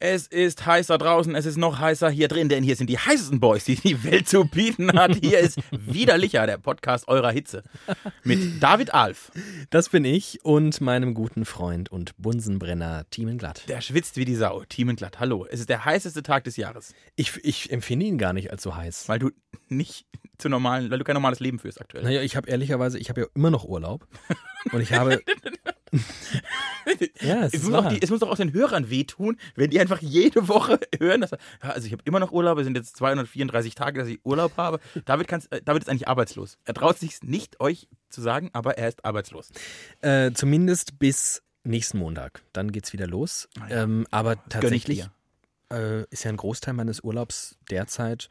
Es ist heißer draußen, es ist noch heißer hier drin, denn hier sind die heißesten Boys, die die Welt zu bieten hat. Hier ist Widerlicher, der Podcast eurer Hitze. Mit David Alf. Das bin ich und meinem guten Freund und Bunsenbrenner Glatt. Der schwitzt wie die Sau. Glatt, hallo. Es ist der heißeste Tag des Jahres. Ich, ich empfinde ihn gar nicht als so heiß. Weil du nicht zu normalen, weil du kein normales Leben führst aktuell. Naja, ich habe ehrlicherweise, ich habe ja immer noch Urlaub. Und ich habe. ja, es, Es muss, auch die, es muss auch den Hörern wehtun, wenn die einfach jede Woche hören, dass, ja, also ich habe immer noch Urlaub, es sind jetzt 234 Tage, dass ich Urlaub habe. David, kann's, äh, David ist eigentlich arbeitslos. Er traut sich nicht, euch zu sagen, aber er ist arbeitslos. Äh, zumindest bis nächsten Montag. Dann geht's wieder los. Ah ähm, aber tatsächlich äh, ist ja ein Großteil meines Urlaubs derzeit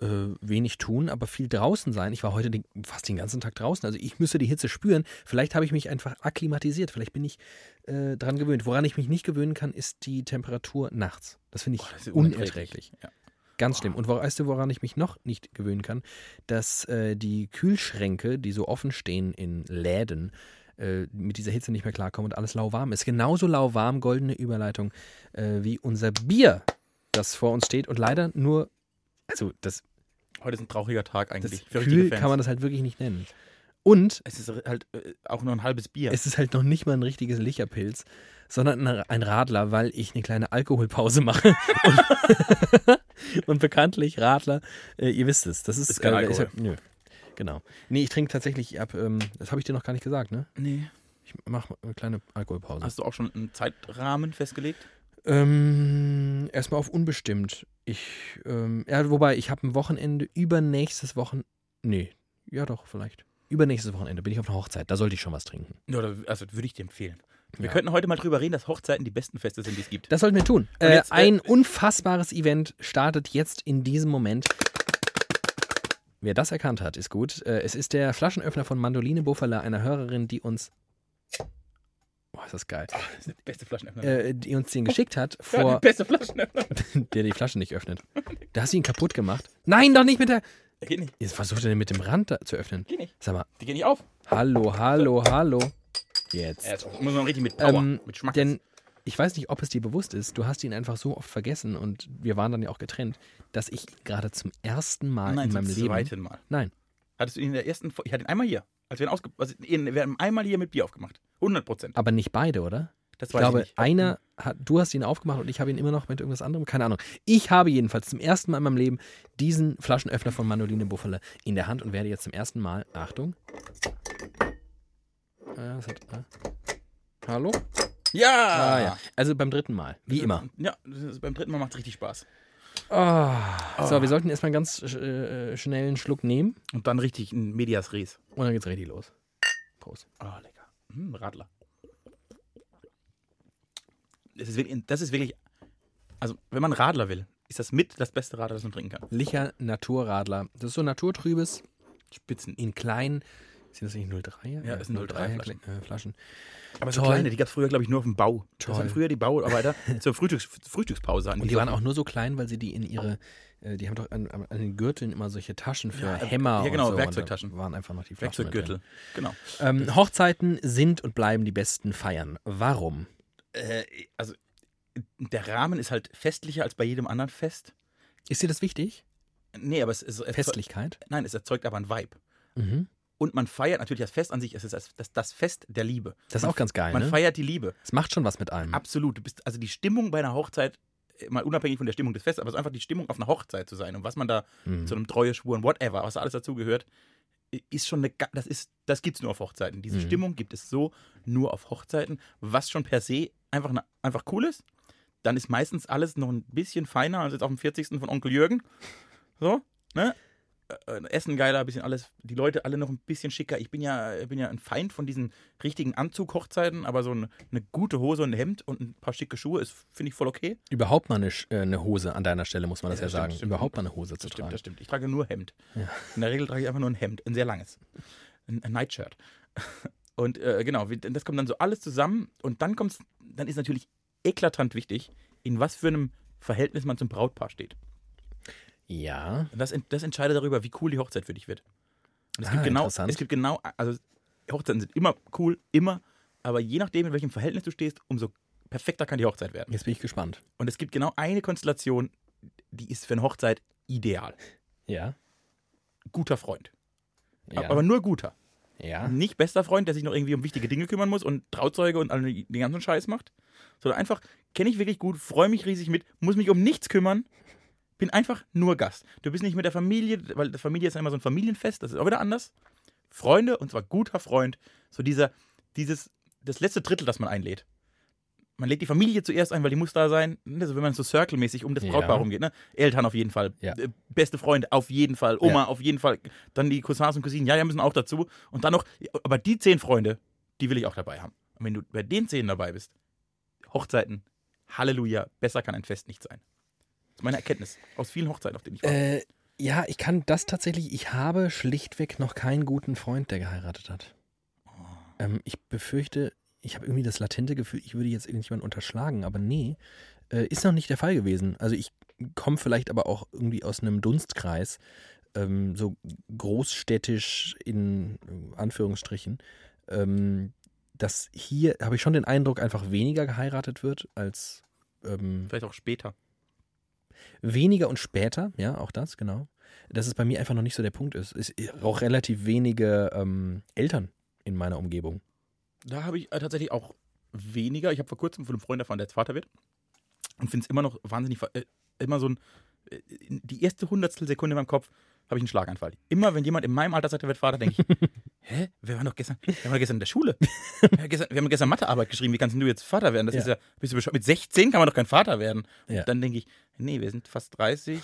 äh, wenig tun, aber viel draußen sein. Ich war heute den, fast den ganzen Tag draußen. Also ich müsste die Hitze spüren. Vielleicht habe ich mich einfach akklimatisiert. Vielleicht bin ich äh, dran gewöhnt. Woran ich mich nicht gewöhnen kann, ist die Temperatur nachts. Das finde ich ist unerträglich. Ja. Ganz schlimm. Und weißt du, woran ich mich noch nicht gewöhnen kann? Dass äh, die Kühlschränke, die so offen stehen in Läden, äh, mit dieser Hitze nicht mehr klarkommen und alles lauwarm ist. Genauso lauwarm, goldene Überleitung, äh, wie unser Bier, das vor uns steht und leider nur, also das, Heute ist ein trauriger Tag das eigentlich. für richtige Kühl kann man das halt wirklich nicht nennen. Und es ist halt äh, auch nur ein halbes Bier. es ist halt noch nicht mal ein richtiges Licherpilz, sondern ein- Radler, weil ich eine kleine Alkoholpause mache. Und, und bekanntlich Radler, äh, ihr wisst es, das ist, Ist kein äh, Alkohol. halt- nö, genau. Nee, ich trinke tatsächlich ab, ähm, das habe ich dir noch gar nicht gesagt, ne? nee. Ich mache eine kleine Alkoholpause. Hast du auch schon einen Zeitrahmen festgelegt? Ähm, erstmal auf unbestimmt. Ich, ähm, ja, wobei, ich habe ein Wochenende übernächstes Wochenende, nee, ja doch, vielleicht. Übernächstes Wochenende bin ich auf einer Hochzeit, da sollte ich schon was trinken. Ja, also würde ich dir empfehlen. Wir Ja. könnten heute mal drüber reden, dass Hochzeiten die besten Feste sind, die es gibt. Das sollten wir tun. Äh, jetzt, äh, ein unfassbares Event startet jetzt in diesem Moment. Wer das erkannt hat, ist gut. Äh, es ist der Flaschenöffner von Mandoline Buffala, einer Hörerin, die uns. Boah, ist das geil. Das ist der beste Flaschenöffner. Äh, die uns den geschickt hat, ja, der vor, beste Flaschenöffner. der die Flasche nicht öffnet. Da hast du ihn kaputt gemacht. Nein, doch nicht mit der. Der geht nicht. Jetzt versucht er den mit dem Rand zu öffnen. Geht nicht. Sag mal, Die geht nicht auf. hallo, hallo, hallo. Jetzt. Ja, jetzt muss man richtig mit Power, Ähm, mit Schmack. Denn ich weiß nicht, ob es dir bewusst ist, du hast ihn einfach so oft vergessen und wir waren dann ja auch getrennt, dass ich gerade zum ersten Mal Nein, in zum meinem Leben. zweiten Mal. Nein, Hattest du ihn in der ersten Folge? Ich hatte ihn einmal hier. Als wir ihn ausge also wir haben einmal hier mit Bier aufgemacht. 100 Prozent. aber nicht beide, oder? Das Ich weiß glaube, ich nicht. einer hat, du hast ihn aufgemacht und ich habe ihn immer noch mit irgendwas anderem, keine Ahnung. Ich habe jedenfalls zum ersten Mal in meinem Leben diesen Flaschenöffner von Mandoline Buffalo in der Hand und werde jetzt zum ersten Mal, Achtung. Was hat, äh, hallo? Ja! Ah, ja. Also beim dritten Mal, wie immer. Ja, beim dritten Mal macht es richtig Spaß. Ah. So, wir sollten erstmal einen ganz äh, schnell einen Schluck nehmen Und dann richtig ein Medias Res. und dann geht's richtig los. Prost. Oh, lecker. Hm, Radler. Das ist, wirklich, das ist wirklich. Also, wenn man Radler will, ist das mit das beste Radler, das man trinken kann. Licher Naturradler. Das ist so naturtrübes, Spitzen. in kleinen, sind das nicht 03er? Ja, das sind 03er Flaschen. Äh, Flaschen. Aber so Toll. kleine, die gab es früher, glaube ich, nur auf dem Bau. Das Toll. waren früher die Bauarbeiter zur Frühstücks Frühstückspause. Und die waren auch nur so klein, weil sie die in ihre, äh, die haben doch an, an den Gürteln immer solche Taschen für Ja, äh, Hämmer ja, genau, und so. und Werkzeugtaschen. da waren einfach noch die Flaschen Werkzeuggürtel. Genau. Ähm, Hochzeiten sind und bleiben die besten Feiern. Warum? Äh, also, der Rahmen ist halt festlicher als bei jedem anderen Fest. Ist dir das wichtig? Nee, aber es ist. es- Festlichkeit? Nein, es erzeugt aber ein Vibe. Mhm. Und man feiert natürlich das Fest an sich, es ist das, das, das Fest der Liebe. Das ist man, auch ganz geil, Man ne? feiert die Liebe. Es macht schon was mit einem. Absolut. Du bist, also die Stimmung bei einer Hochzeit, äh, mal unabhängig von der Stimmung des Festes, aber es ist einfach die Stimmung auf einer Hochzeit zu sein und was man da Mhm. zu einem Treueschwur und whatever, was da alles dazugehört, ist schon eine, das ist, das gibt's nur auf Hochzeiten. Diese Mhm. Stimmung gibt es so nur auf Hochzeiten, was schon per se einfach, eine, einfach cool ist. Dann ist meistens alles noch ein bisschen feiner als jetzt auf dem 40. von Onkel Jürgen. So, ne? Äh, Essen geiler, ein bisschen alles, die Leute alle noch ein bisschen schicker. Ich bin ja, ich bin ja ein Feind von diesen richtigen Anzug-Hochzeiten, aber so eine, eine gute Hose und ein Hemd und ein paar schicke Schuhe ist, finde ich, voll okay. Überhaupt mal eine, äh, eine Hose an deiner Stelle, muss man das Ja, ja, stimmt, sagen. stimmt. Überhaupt mal eine Hose zu Das stimmt, tragen. das stimmt. Ich trage nur Hemd. Ja. In der Regel trage ich einfach nur ein Hemd, ein sehr langes. Ein, ein Nightshirt. Und äh, genau, das kommt dann so alles zusammen und dann kommt's, dann ist natürlich eklatant wichtig, in was für einem Verhältnis man zum Brautpaar steht. Ja. Und das, das entscheidet darüber, wie cool die Hochzeit für dich wird. Und es Ah, gibt genau, interessant. es gibt genau, also Hochzeiten sind immer cool, immer, aber je nachdem, in welchem Verhältnis du stehst, umso perfekter kann die Hochzeit werden. Jetzt bin ich gespannt. Und es gibt genau eine Konstellation, die ist für eine Hochzeit ideal. Ja. Guter Freund. Ja. Aber nur guter. ja. Nicht bester Freund, der sich noch irgendwie um wichtige Dinge kümmern muss und Trauzeuge und all den ganzen Scheiß macht. Sondern einfach, kenne ich wirklich gut, freue mich riesig mit, muss mich um nichts kümmern, bin einfach nur Gast. Du bist nicht mit der Familie, weil Familie ist ja immer so ein Familienfest, das ist auch wieder anders. Freunde, und zwar guter Freund, so dieser, dieses, das letzte Drittel, das man einlädt. Man lädt die Familie zuerst ein, weil die muss da sein. Also wenn man so circle-mäßig um das Ja. Brautpaar rumgeht. Ne? Eltern auf jeden Fall, Ja. äh, beste Freunde auf jeden Fall, Oma Ja. auf jeden Fall, dann die Cousins und Cousinen, ja, ja, müssen auch dazu. Und dann noch, aber die zehn Freunde, die will ich auch dabei haben. Und wenn du bei den zehn dabei bist, Hochzeiten, Halleluja, besser kann ein Fest nicht sein. Meine Erkenntnis aus vielen Hochzeiten, auf denen ich war. Äh, ja, ich kann das tatsächlich. Ich habe schlichtweg noch keinen guten Freund, der geheiratet hat. Ähm, ich befürchte, ich habe irgendwie das latente Gefühl, ich würde jetzt irgendjemanden unterschlagen, aber nee, äh, ist noch nicht der Fall gewesen. Also ich komme vielleicht aber auch irgendwie aus einem Dunstkreis, ähm, so großstädtisch in Anführungsstrichen, ähm, dass hier habe ich schon den Eindruck, einfach weniger geheiratet wird als ähm, Vielleicht auch später. Weniger und später, ja, auch das, genau. Dass es bei mir einfach noch nicht so der Punkt ist. Es ist auch relativ wenige ähm, Eltern in meiner Umgebung. Da habe ich äh, tatsächlich auch weniger. Ich habe vor kurzem von einem Freund erfahren, der jetzt Vater wird. Und finde es immer noch wahnsinnig, äh, immer so ein, äh, die erste hundertstel Sekunde in meinem Kopf habe ich einen Schlaganfall. Immer wenn jemand in meinem Alter sagt, er wird Vater, denke ich, hä, wir waren doch gestern, wir waren doch gestern in der Schule. Wir haben gestern, wir haben gestern Mathearbeit geschrieben, wie kannst du jetzt Vater werden? Das Ja. ist ja, bist du bescheuert? Mit 16 kann man doch kein Vater werden. Und Ja. dann denke ich, nee, wir sind fast 30,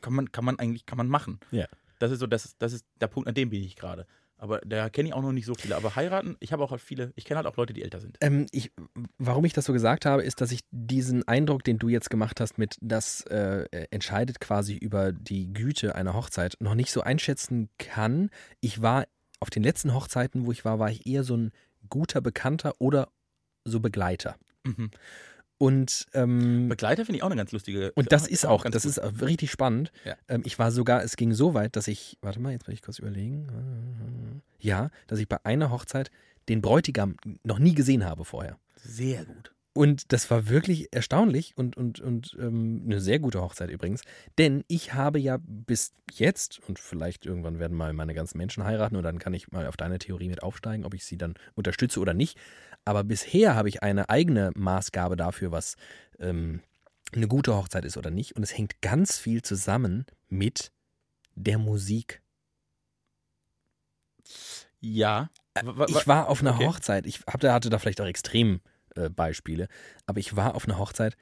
kann man, kann man eigentlich, kann man machen. Ja. Das ist so, das, das ist der Punkt, an dem bin ich gerade. Aber da kenne ich auch noch nicht so viele. Aber heiraten, ich habe auch halt viele, ich kenne halt auch Leute, die älter sind. Ähm, ich, warum ich das so gesagt habe, ist, dass ich diesen Eindruck, den du jetzt gemacht hast, mit das äh, entscheidet quasi über die Güte einer Hochzeit, noch nicht so einschätzen kann. Ich war auf den letzten Hochzeiten, wo ich war, war ich eher so ein guter Bekannter oder so Begleiter. Mhm. Und ähm, Begleiter finde ich auch eine ganz lustige. Und das ist auch, das ist auch richtig spannend. Ja. Ähm, ich war sogar, es ging so weit, dass ich, warte mal, jetzt will ich kurz überlegen. Ja, dass ich bei einer Hochzeit den Bräutigam noch nie gesehen habe vorher. sehr gut. Und das war wirklich erstaunlich und, und, und ähm, eine sehr gute Hochzeit übrigens. Denn ich habe ja bis jetzt, und vielleicht irgendwann werden mal meine ganzen Menschen heiraten und dann kann ich mal auf deine Theorie mit aufsteigen, ob ich sie dann unterstütze oder nicht. Aber bisher habe ich eine eigene Maßgabe dafür, was ähm, eine gute Hochzeit ist oder nicht. Und es hängt ganz viel zusammen mit der Musik. Ja. Wa- Ich war auf einer okay. Hochzeit, ich hab, hatte da vielleicht auch Extrembeispiele, äh, Beispiele, aber ich war auf einer Hochzeit,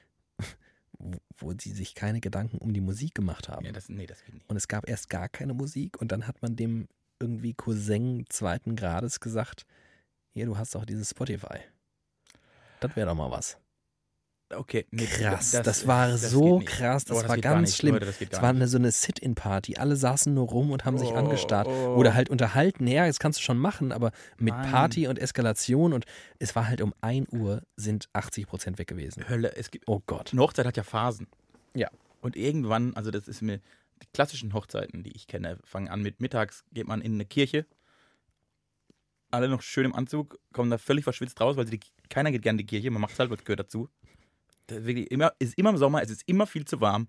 wo, wo sie sich keine Gedanken um die Musik gemacht haben. Ja, das, nee, das geht nicht. Und es gab erst gar keine Musik und dann hat man dem irgendwie Cousin zweiten Grades gesagt, hier, du hast doch dieses Spotify. Das wäre doch mal was. Okay. Nee, Krass, das, war so geht nicht. krass, das, Oh, war geht gar ganz schlimm. Leute, das gar war eine, so eine Sit-In-Party. Alle saßen nur rum und haben sich Oh, angestarrt. oh. Oder halt unterhalten. Ja, das kannst du schon machen, aber mit Nein. Party und Eskalation und es war halt um 1 Uhr sind 80 Prozent weg gewesen. Hölle. Es gibt, Oh Gott. eine Hochzeit hat ja Phasen. Ja. Und irgendwann, also das ist mir, die klassischen Hochzeiten, die ich kenne, fangen an mit mittags, geht man in eine Kirche. Alle noch schön im Anzug, kommen da völlig verschwitzt raus, weil sie die, keiner geht gerne in die Kirche, man macht es halt, was gehört dazu. Das ist wirklich immer, es ist immer im Sommer, es ist immer viel zu warm.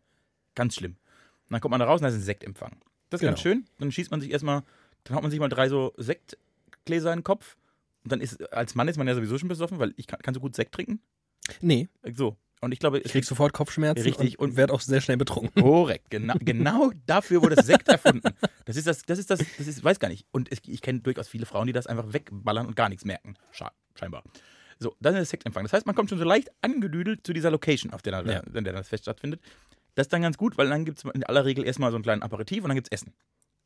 Ganz schlimm. Und dann kommt man da raus und da ist ein Sektempfang. Das ist ganz Genau. schön. Dann schießt man sich erstmal, dann haut man sich mal drei so Sektgläser in den Kopf. Und dann ist, als Mann ist man ja sowieso schon besoffen, weil ich kann, kann so gut Sekt trinken. Nee, So. Und ich glaube, ich krieg sofort Kopfschmerzen Richtig, und, und- werde auch sehr schnell betrunken. Korrekt, genau, genau dafür wurde das Sekt erfunden. Das ist das, das ist das, das ist, weiß gar nicht. Und es, ich kenne durchaus viele Frauen, die das einfach wegballern und gar nichts merken. Scheinbar. So, dann ist das Sektempfang. Das heißt, man kommt schon so leicht angedüdelt zu dieser Location, auf der, da- Ja. in der das Fest stattfindet. Das ist dann ganz gut, weil dann gibt es in aller Regel erstmal so einen kleinen Aperitif und dann gibt es Essen.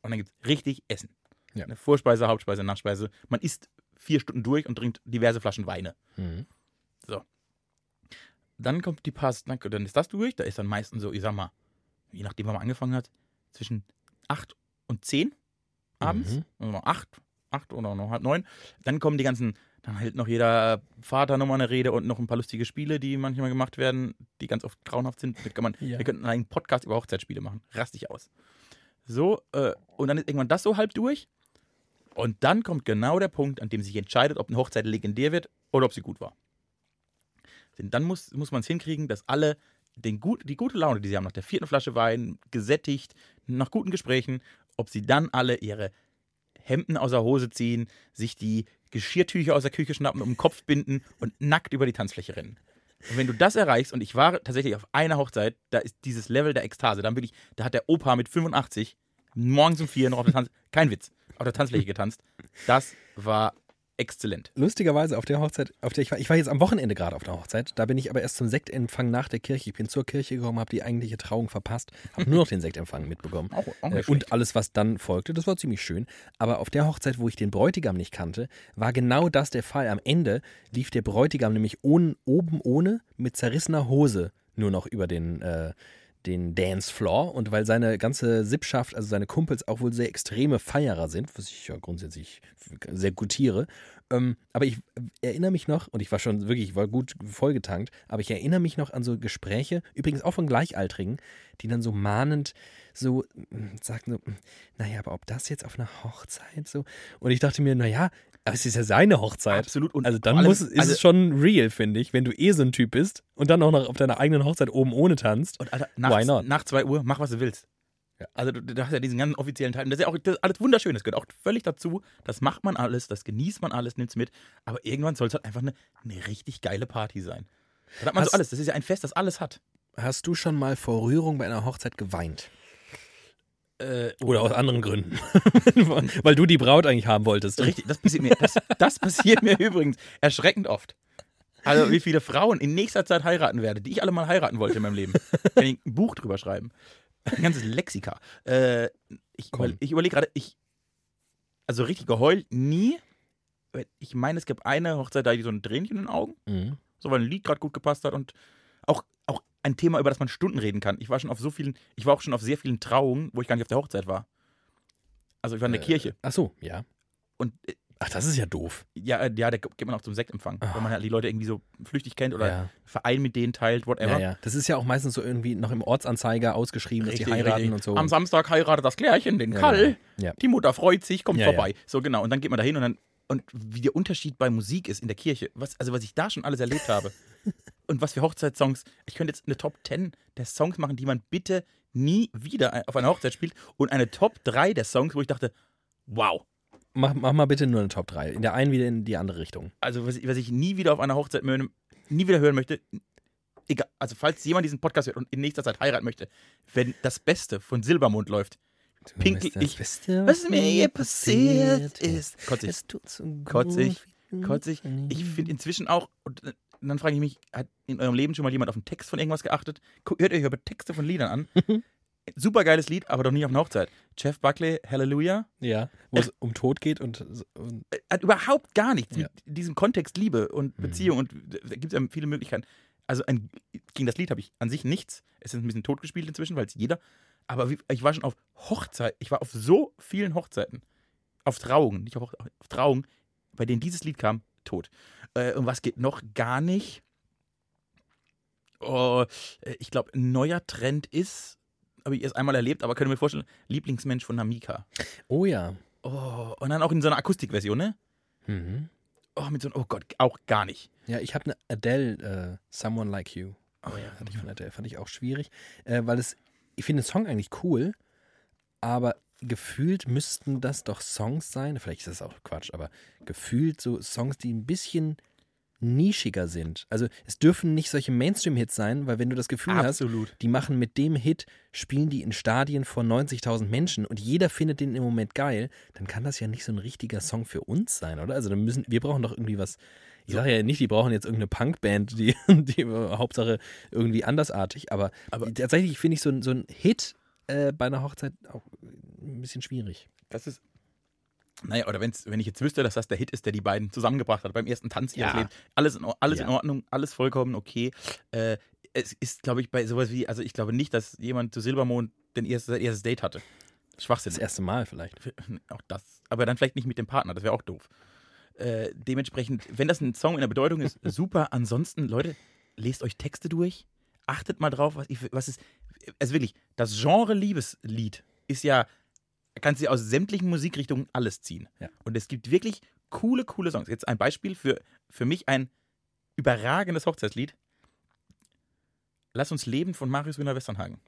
Und dann gibt es richtig Essen. Ja. Eine Vorspeise, Hauptspeise, Nachspeise. Man isst vier Stunden durch und trinkt diverse Flaschen Weine. Mhm. Dann kommt die Pass, dann, ist das durch. Da ist dann meistens so, ich sag mal, je nachdem, wann man angefangen hat, zwischen 8 und 10 abends. Mhm. Also noch 8, 8 oder noch halb 9. Dann kommen die ganzen Dann hält noch jeder Vater nochmal eine Rede und noch ein paar lustige Spiele, die manchmal gemacht werden, die ganz oft grauenhaft sind. Damit kann man, Ja. Wir könnten einen Podcast über Hochzeitsspiele machen. Rastig aus. So, äh, und dann ist irgendwann das so halb durch. Und dann kommt genau der Punkt, an dem sich entscheidet, ob eine Hochzeit legendär wird oder ob sie gut war. Dann muss, muss man es hinkriegen, dass alle den gut, die gute Laune, die sie haben, nach der vierten Flasche Wein, gesättigt, nach guten Gesprächen, ob sie dann alle ihre Hemden aus der Hose ziehen, sich die Geschirrtücher aus der Küche schnappen, um den Kopf binden und nackt über die Tanzfläche rennen. Und wenn du das erreichst, und ich war tatsächlich auf einer Hochzeit, da ist dieses Level der Ekstase, dann bin ich, da hat der Opa mit 85 morgens um vier noch auf der Tanz, kein Witz, auf der Tanzfläche getanzt. Das war exzellent. Lustigerweise auf der Hochzeit, auf der ich war, ich war jetzt am Wochenende gerade auf der Hochzeit, da bin ich aber erst zum Sektempfang nach der Kirche. Ich bin zur Kirche gekommen, habe die eigentliche Trauung verpasst, habe nur noch den Sektempfang mitbekommen. Auch, auch Äh, und alles, was dann folgte, das war ziemlich schön. Aber auf der Hochzeit, wo ich den Bräutigam nicht kannte, war genau das der Fall. Am Ende lief der Bräutigam nämlich ohne, oben ohne mit zerrissener Hose nur noch über den, äh, den Dancefloor. Und weil seine ganze Sippschaft, also seine Kumpels, auch wohl sehr extreme Feierer sind, was ich ja grundsätzlich sehr gutiere. Ähm, aber ich erinnere mich noch, und ich war schon wirklich, ich war gut vollgetankt, aber ich erinnere mich noch an so Gespräche, übrigens auch von Gleichaltrigen, die dann so mahnend so mm, sagten so, mm, naja, aber ob das jetzt auf einer Hochzeit so? Und ich dachte mir, naja, aber es ist ja seine Hochzeit. Absolut. Und Also dann allem- muss, ist also- es schon real, finde ich, wenn du eh so ein Typ bist und dann auch noch auf deiner eigenen Hochzeit oben ohne tanzt. Und Alter, Why nachts, not? nach 2 Uhr, mach was du willst. Ja. Also du, du hast ja diesen ganzen offiziellen Teil. Und das ist ja auch das ist alles wunderschön. Das gehört auch völlig dazu. Das macht man alles, das genießt man alles, nimmt es mit. Aber irgendwann soll es halt einfach eine, eine richtig geile Party sein. Da hat man Hast- so alles. Das ist ja ein Fest, das alles hat. Hast du schon mal vor Rührung bei einer Hochzeit geweint? Äh, Oder aus anderen Gründen? Weil du die Braut eigentlich haben wolltest. Richtig, das passiert mir, das, das passiert mir übrigens erschreckend oft. Also wie viele Frauen in nächster Zeit heiraten werde, die ich alle mal heiraten wollte in meinem Leben. Kann ich ein Buch drüber schreiben. Ein ganzes Lexika. Äh, ich überle- ich überlege gerade, ich, also richtig geheult nie. Ich meine, es gab eine Hochzeit, da hatte ich so ein Tränchen in den Augen, Mhm. so weil ein Lied gerade gut gepasst hat und auch, auch ein Thema, über das man Stunden reden kann. Ich war schon auf so vielen, ich war auch schon auf sehr vielen Trauungen, wo ich gar nicht auf der Hochzeit war. Also ich war in der Äh, Kirche. Ach so, ja. Und äh, Ach, das ist ja doof. ja, äh, ja, da geht man auch zum Sektempfang, Ah. wenn man halt die Leute irgendwie so flüchtig kennt oder Ja. Verein mit denen teilt, whatever. Ja, ja. Das ist ja auch meistens so irgendwie noch im Ortsanzeiger ausgeschrieben, dass die Richtig, heiraten richtig. und so. Am Samstag heiratet das Klärchen den Ja, Kall. genau. Ja. Die Mutter freut sich, kommt vorbei. So genau. Und dann geht man da hin und dann und wie der Unterschied bei Musik ist in der Kirche, was, also was ich da schon alles erlebt habe. und was für Hochzeitssongs. Ich könnte jetzt eine Top 10 der Songs machen, die man bitte nie wieder auf einer Hochzeit spielt. Und eine Top 3 der Songs, wo ich dachte, wow. Mach, mach mal bitte nur eine Top 3. In der einen wieder in die andere Richtung. Also was, ich- was ich nie wieder auf einer Hochzeit nie wieder hören möchte. Egal, also falls jemand diesen Podcast hört und in nächster Zeit heiraten möchte, wenn das Beste von Silbermond läuft, Pinkel, Das ich, Beste, was mir hier passiert ist, kotzig, Es tut so gut. Kotzig, kotzig. Ich finde inzwischen auch, und äh, dann frage ich mich, hat in eurem Leben schon mal jemand auf den Text von irgendwas geachtet? Hört euch über Texte von Liedern an. Super geiles Lied, aber doch nie auf einer Hochzeit. Jeff Buckley, Hallelujah, Ja, wo es um Tod geht und, und äh, hat überhaupt gar nichts Ja. mit diesem Kontext Liebe und Mhm. Beziehung und da gibt es ja viele Möglichkeiten. Also ein, gegen das Lied habe ich an sich nichts. Es ist ein bisschen totgespielt inzwischen, weil es jeder. Aber ich war schon auf Hochzeit, ich war auf so vielen Hochzeiten, auf Trauungen, nicht auf, auf Trauungen, bei denen dieses Lied kam, tot. Äh, und was geht noch gar nicht? Oh, äh, ich glaube, ein neuer Trend ist, habe ich erst einmal erlebt, aber könnt ihr mir vorstellen, Lieblingsmensch von Namika. Oh ja. Oh, und dann auch in so einer Akustikversion, ne? Mhm. Oh, mit so einem, oh Gott, auch gar nicht. Ja, ich habe eine Adele, äh, Someone Like You. Oh ja, Fand ich von Adele, fand ich auch schwierig, äh, weil es, ich finde den Song eigentlich cool, aber gefühlt müssten das doch Songs sein, vielleicht ist das auch Quatsch, aber gefühlt so Songs, die ein bisschen nischiger sind. Also es dürfen nicht solche Mainstream-Hits sein, weil wenn du das Gefühl hast, Absolut. die machen mit dem Hit, spielen die in Stadien von 90.000 Menschen und jeder findet den im Moment geil, dann kann das ja nicht so ein richtiger Song für uns sein, oder? Also dann müssen, wir brauchen doch irgendwie was. Ich sage ja nicht, die brauchen jetzt irgendeine Punkband, die, die Hauptsache irgendwie andersartig, aber, Aber- tatsächlich finde ich so, so ein Hit äh, bei einer Hochzeit auch ein bisschen schwierig. Das ist. Naja, oder wenn's, wenn ich jetzt wüsste, dass das der Hit ist, der die beiden zusammengebracht hat beim ersten Tanz ihres Ja. Lebens. Alles, in, alles Ja. in Ordnung, alles vollkommen okay. Äh, es ist, glaube ich, bei sowas wie, also ich glaube nicht, dass jemand zu Silbermond den erstes, sein erstes Date hatte. Schwachsinn. Das erste Mal vielleicht. Auch das. Aber dann vielleicht nicht mit dem Partner, das wäre auch doof. Äh, dementsprechend, wenn das ein Song in der Bedeutung ist, super. Ansonsten, Leute, lest euch Texte durch. Achtet mal drauf, was, ich, was ist. Also wirklich, das Genre Liebeslied ist ja, kannst du aus sämtlichen Musikrichtungen alles ziehen. Ja. Und es gibt wirklich coole, coole Songs. Jetzt ein Beispiel für, für mich ein überragendes Hochzeitslied. Lass uns leben von Marius Wiener Westernhagen.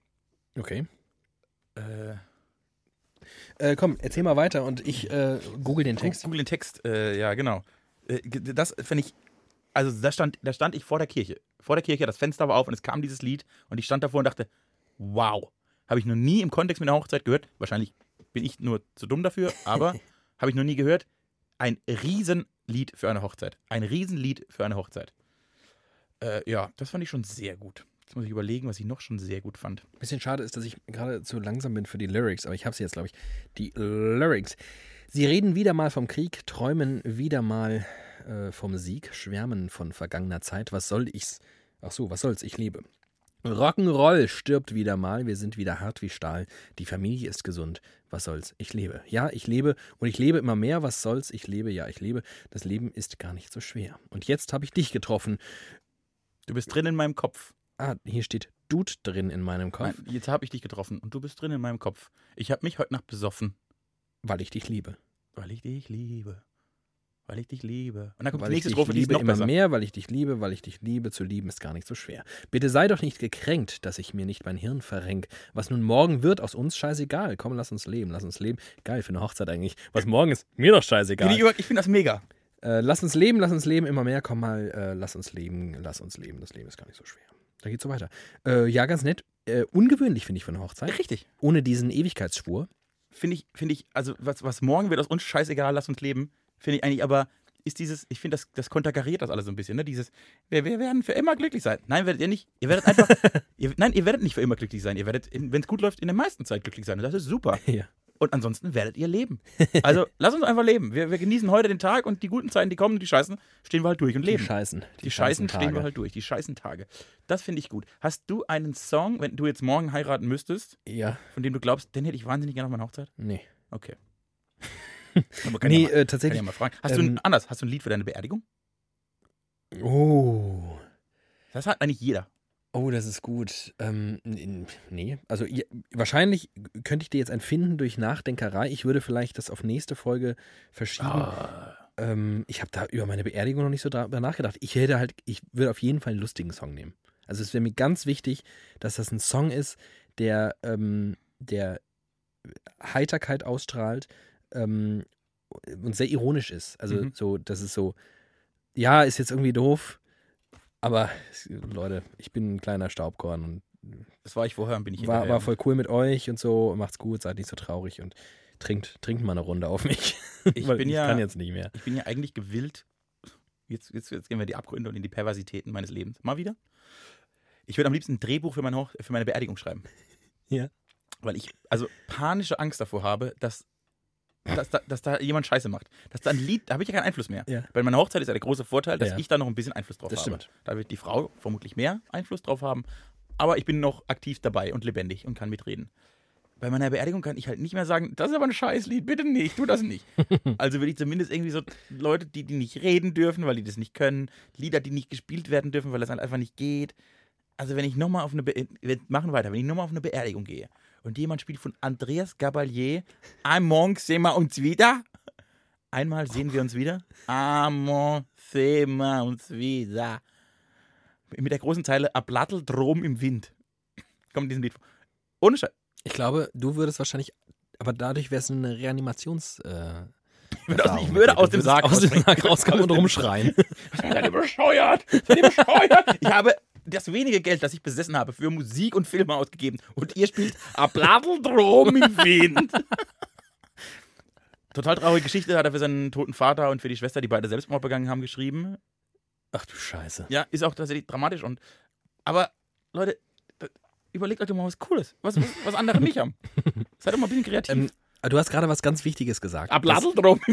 Okay. Äh, Äh, komm, erzähl mal weiter und ich äh, google den Text. Google den Text, äh, ja, genau. Äh, das finde ich, also da stand, da stand ich vor der Kirche. Vor der Kirche, das Fenster war auf und es kam dieses Lied und ich stand davor und dachte, wow, habe ich noch nie im Kontext mit einer Hochzeit gehört. Wahrscheinlich bin ich nur zu dumm dafür, aber habe ich noch nie gehört. Ein Riesenlied für eine Hochzeit. Ein Riesenlied für eine Hochzeit. Äh, ja, das fand ich schon sehr gut. Jetzt muss ich überlegen, was ich noch schon sehr gut fand. Bisschen schade ist, dass ich gerade zu langsam bin für die Lyrics, aber ich habe sie jetzt, glaube ich. Die Lyrics. Sie reden wieder mal vom Krieg, träumen wieder mal äh, vom Sieg, schwärmen von vergangener Zeit. Was soll ich's? Ach so, was soll's? Ich lebe. Rock'n'Roll stirbt wieder mal, wir sind wieder hart wie Stahl. Die Familie ist gesund. Was soll's? Ich lebe. Ja, ich lebe und ich lebe immer mehr. Was soll's? Ich lebe. Ja, ich lebe. Das Leben ist gar nicht so schwer. Und jetzt habe ich dich getroffen. Du bist drin in meinem Kopf. Ah, hier steht Dude drin in meinem Kopf, Nein, jetzt habe ich dich getroffen und du bist drin in meinem Kopf. Ich habe mich heute Nacht besoffen. weil ich dich liebe. Weil ich dich liebe. Weil ich dich liebe. Und dann kommt Weil die ich nächste dich Strophe, die ist liebe noch immer besser. mehr, weil ich dich liebe, weil ich dich liebe, zu lieben ist gar nicht so schwer. Bitte sei doch nicht gekränkt, dass ich mir nicht mein Hirn verrenk. Was nun morgen wird, aus uns scheißegal. Komm, lass uns leben, lass uns leben. Geil, für eine Hochzeit eigentlich. Was morgen ist, mir doch scheißegal. Ich finde das mega. Äh, lass uns leben, lass uns leben, immer mehr. Komm mal, äh, lass uns leben, lass uns leben. Das Leben ist gar nicht so schwer. Da geht's so weiter. Äh, ja, ganz nett. Äh, ungewöhnlich finde ich für eine Hochzeit. Richtig. Ohne diesen Ewigkeitsschwur. Finde ich, finde ich, also was, was morgen wird aus uns scheißegal, lass uns leben. Finde ich eigentlich aber, ist dieses, ich finde, das, das konterkariert das alles so ein bisschen, ne? Dieses, wir, wir werden für immer glücklich sein. Nein, werdet ihr nicht. Ihr werdet einfach, ihr, nein, ihr werdet nicht für immer glücklich sein. Ihr werdet, wenn es gut läuft, in der meisten Zeit glücklich sein. Und das ist super. Ja. Und ansonsten werdet ihr leben. Also lass uns einfach leben. Wir, wir genießen heute den Tag und die guten Zeiten, die kommen, die Scheißen, stehen wir halt durch und Die leben. Scheißen. Die Scheißen stehen wir halt durch, die Scheißen Tage. Das finde ich gut. Hast du einen Song, wenn du jetzt morgen heiraten müsstest, Ja, von dem du glaubst, den hätte ich wahnsinnig gerne auf meiner Hochzeit? nee. Okay. Aber kann Nee, ja mal, äh, kann tatsächlich. ja mal fragen. Hast du ein, ähm, anders, hast du ein Lied für deine Beerdigung? Oh. Das hat eigentlich jeder. Oh, das ist gut. Ähm, nee, also wahrscheinlich könnte ich dir jetzt ein finden durch Nachdenkerei. Ich würde vielleicht das auf nächste Folge verschieben. Ah. Ähm, ich habe da über meine Beerdigung noch nicht so drüber nachgedacht. Ich hätte halt, ich würde auf jeden Fall einen lustigen Song nehmen. Also es wäre mir ganz wichtig, dass das ein Song ist, der, ähm, der Heiterkeit ausstrahlt ähm, und sehr ironisch ist. Also Mhm. so, das ist so, ja, ist jetzt irgendwie doof, aber Leute, ich bin ein kleiner Staubkorn und Das war ich vorher und bin ich war, war voll cool mit euch und so, macht's gut, seid nicht so traurig und trinkt, trinkt mal eine Runde auf mich. Ich bin ich ja- kann jetzt nicht mehr. Ich bin ja eigentlich gewillt. Jetzt, jetzt, jetzt gehen wir in die Abgründe und in die Perversitäten meines Lebens. Mal wieder. Ich würde am liebsten ein Drehbuch für meine, Hoch für meine Beerdigung schreiben. Ja. Weil ich also panische Angst davor habe, dass, dass, da, dass da jemand Scheiße macht. Dass da ein Lied, da habe ich ja keinen Einfluss mehr. Ja. Bei meiner Hochzeit ist ja der große Vorteil, dass Ja. ich da noch ein bisschen Einfluss drauf Das habe. stimmt. Da wird die Frau vermutlich mehr Einfluss drauf haben. Aber ich bin noch aktiv dabei und lebendig und kann mitreden. Bei meiner Beerdigung kann ich halt nicht mehr sagen, das ist aber ein Scheißlied, bitte nicht, tu das nicht. also will ich zumindest irgendwie so Leute, die, die nicht reden dürfen, weil die das nicht können, Lieder, die nicht gespielt werden dürfen, weil das halt einfach nicht geht. Also wenn ich nochmal auf eine, Be wir machen weiter, wenn ich nochmal auf eine Beerdigung gehe und jemand spielt von Andreas Gabalier, Among sehen wir uns wieder. Einmal sehen wir uns wieder. Among sehen wir uns wieder. Mit der großen Zeile Ablattel drum im Wind. Kommt in diesem Lied vor. Ohne Scheiß. Ich glaube, du würdest wahrscheinlich, aber dadurch wäre es eine Reanimations. Äh, Ich würde aus, ich würde aus dem würdest Sarg aus dem rausspringen. Sarg rauskommen und rumschreien. Seid ihr bescheuert? Seid ihr bescheuert? Ich habe das wenige Geld, das ich besessen habe, für Musik und Filme ausgegeben. Und ihr spielt Ablattel drum im Wind. Total traurige Geschichte hat er für seinen toten Vater und für die Schwester, die beide Selbstmord begangen haben, geschrieben. Ach du Scheiße. Ja, ist auch tatsächlich dramatisch. Und, aber Leute, überlegt euch doch mal was Cooles, was, was, andere nicht haben. Seid doch mal ein bisschen kreativ. Ähm, du hast gerade was ganz Wichtiges gesagt. Ablattel drum.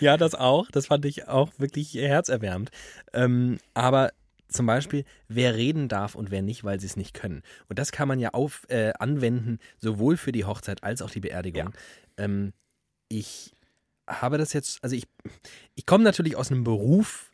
Ja, das auch. Das fand ich auch wirklich herzerwärmend. Ähm, aber zum Beispiel, wer reden darf und wer nicht, weil sie es nicht können. Und das kann man ja auf, äh, anwenden, sowohl für die Hochzeit als auch die Beerdigung. Ähm, ich habe das jetzt, also ich, ich komme natürlich aus einem Beruf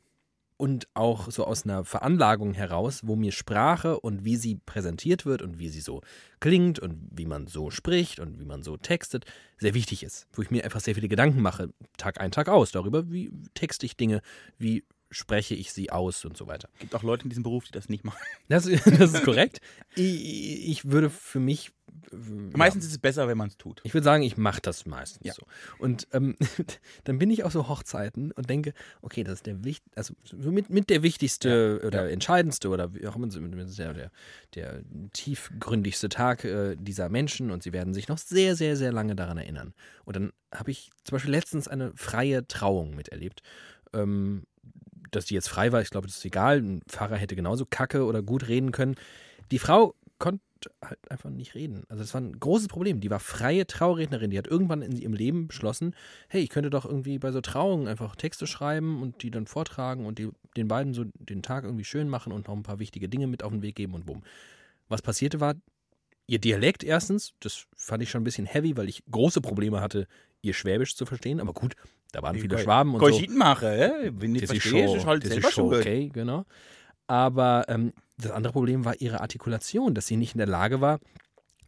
und auch so aus einer Veranlagung heraus, wo mir Sprache und wie sie präsentiert wird und wie sie so klingt und wie man so spricht und wie man so textet, sehr wichtig ist. Wo ich mir einfach sehr viele Gedanken mache, Tag ein, Tag aus, darüber, wie texte ich Dinge, wie spreche ich sie aus und so weiter. Gibt auch Leute in diesem Beruf, die das nicht machen. Das, das ist korrekt. Ich, ich würde für mich. Meistens ist es besser, wenn man es tut. Ich würde sagen, ich mache das meistens Ja. so. Und ähm, dann bin ich auf so Hochzeiten und denke, okay, das ist der wichtig, also so mit, mit der wichtigste oder entscheidendste oder wie auch immer, der, der, der tiefgründigste Tag äh, dieser Menschen und sie werden sich noch sehr, sehr, sehr lange daran erinnern. Und dann habe ich zum Beispiel letztens eine freie Trauung miterlebt. Ähm, dass die jetzt frei war, ich glaube, das ist egal. Ein Pfarrer hätte genauso kacke oder gut reden können. Die Frau konnte halt einfach nicht reden. Also das war ein großes Problem. Die war freie Traurednerin. Die hat irgendwann in ihrem Leben beschlossen, hey, ich könnte doch irgendwie bei so Trauungen einfach Texte schreiben und die dann vortragen und die, den beiden so den Tag irgendwie schön machen und noch ein paar wichtige Dinge mit auf den Weg geben und bumm. Was passierte war, ihr Dialekt erstens, das fand ich schon ein bisschen heavy, weil ich große Probleme hatte, ihr Schwäbisch zu verstehen. Aber gut, da waren viele Koi- Schwaben und so. Hä? wenn du Das nicht ist schon, halt das selber ist schon okay, genau. Aber ähm, das andere Problem war ihre Artikulation, dass sie nicht in der Lage war,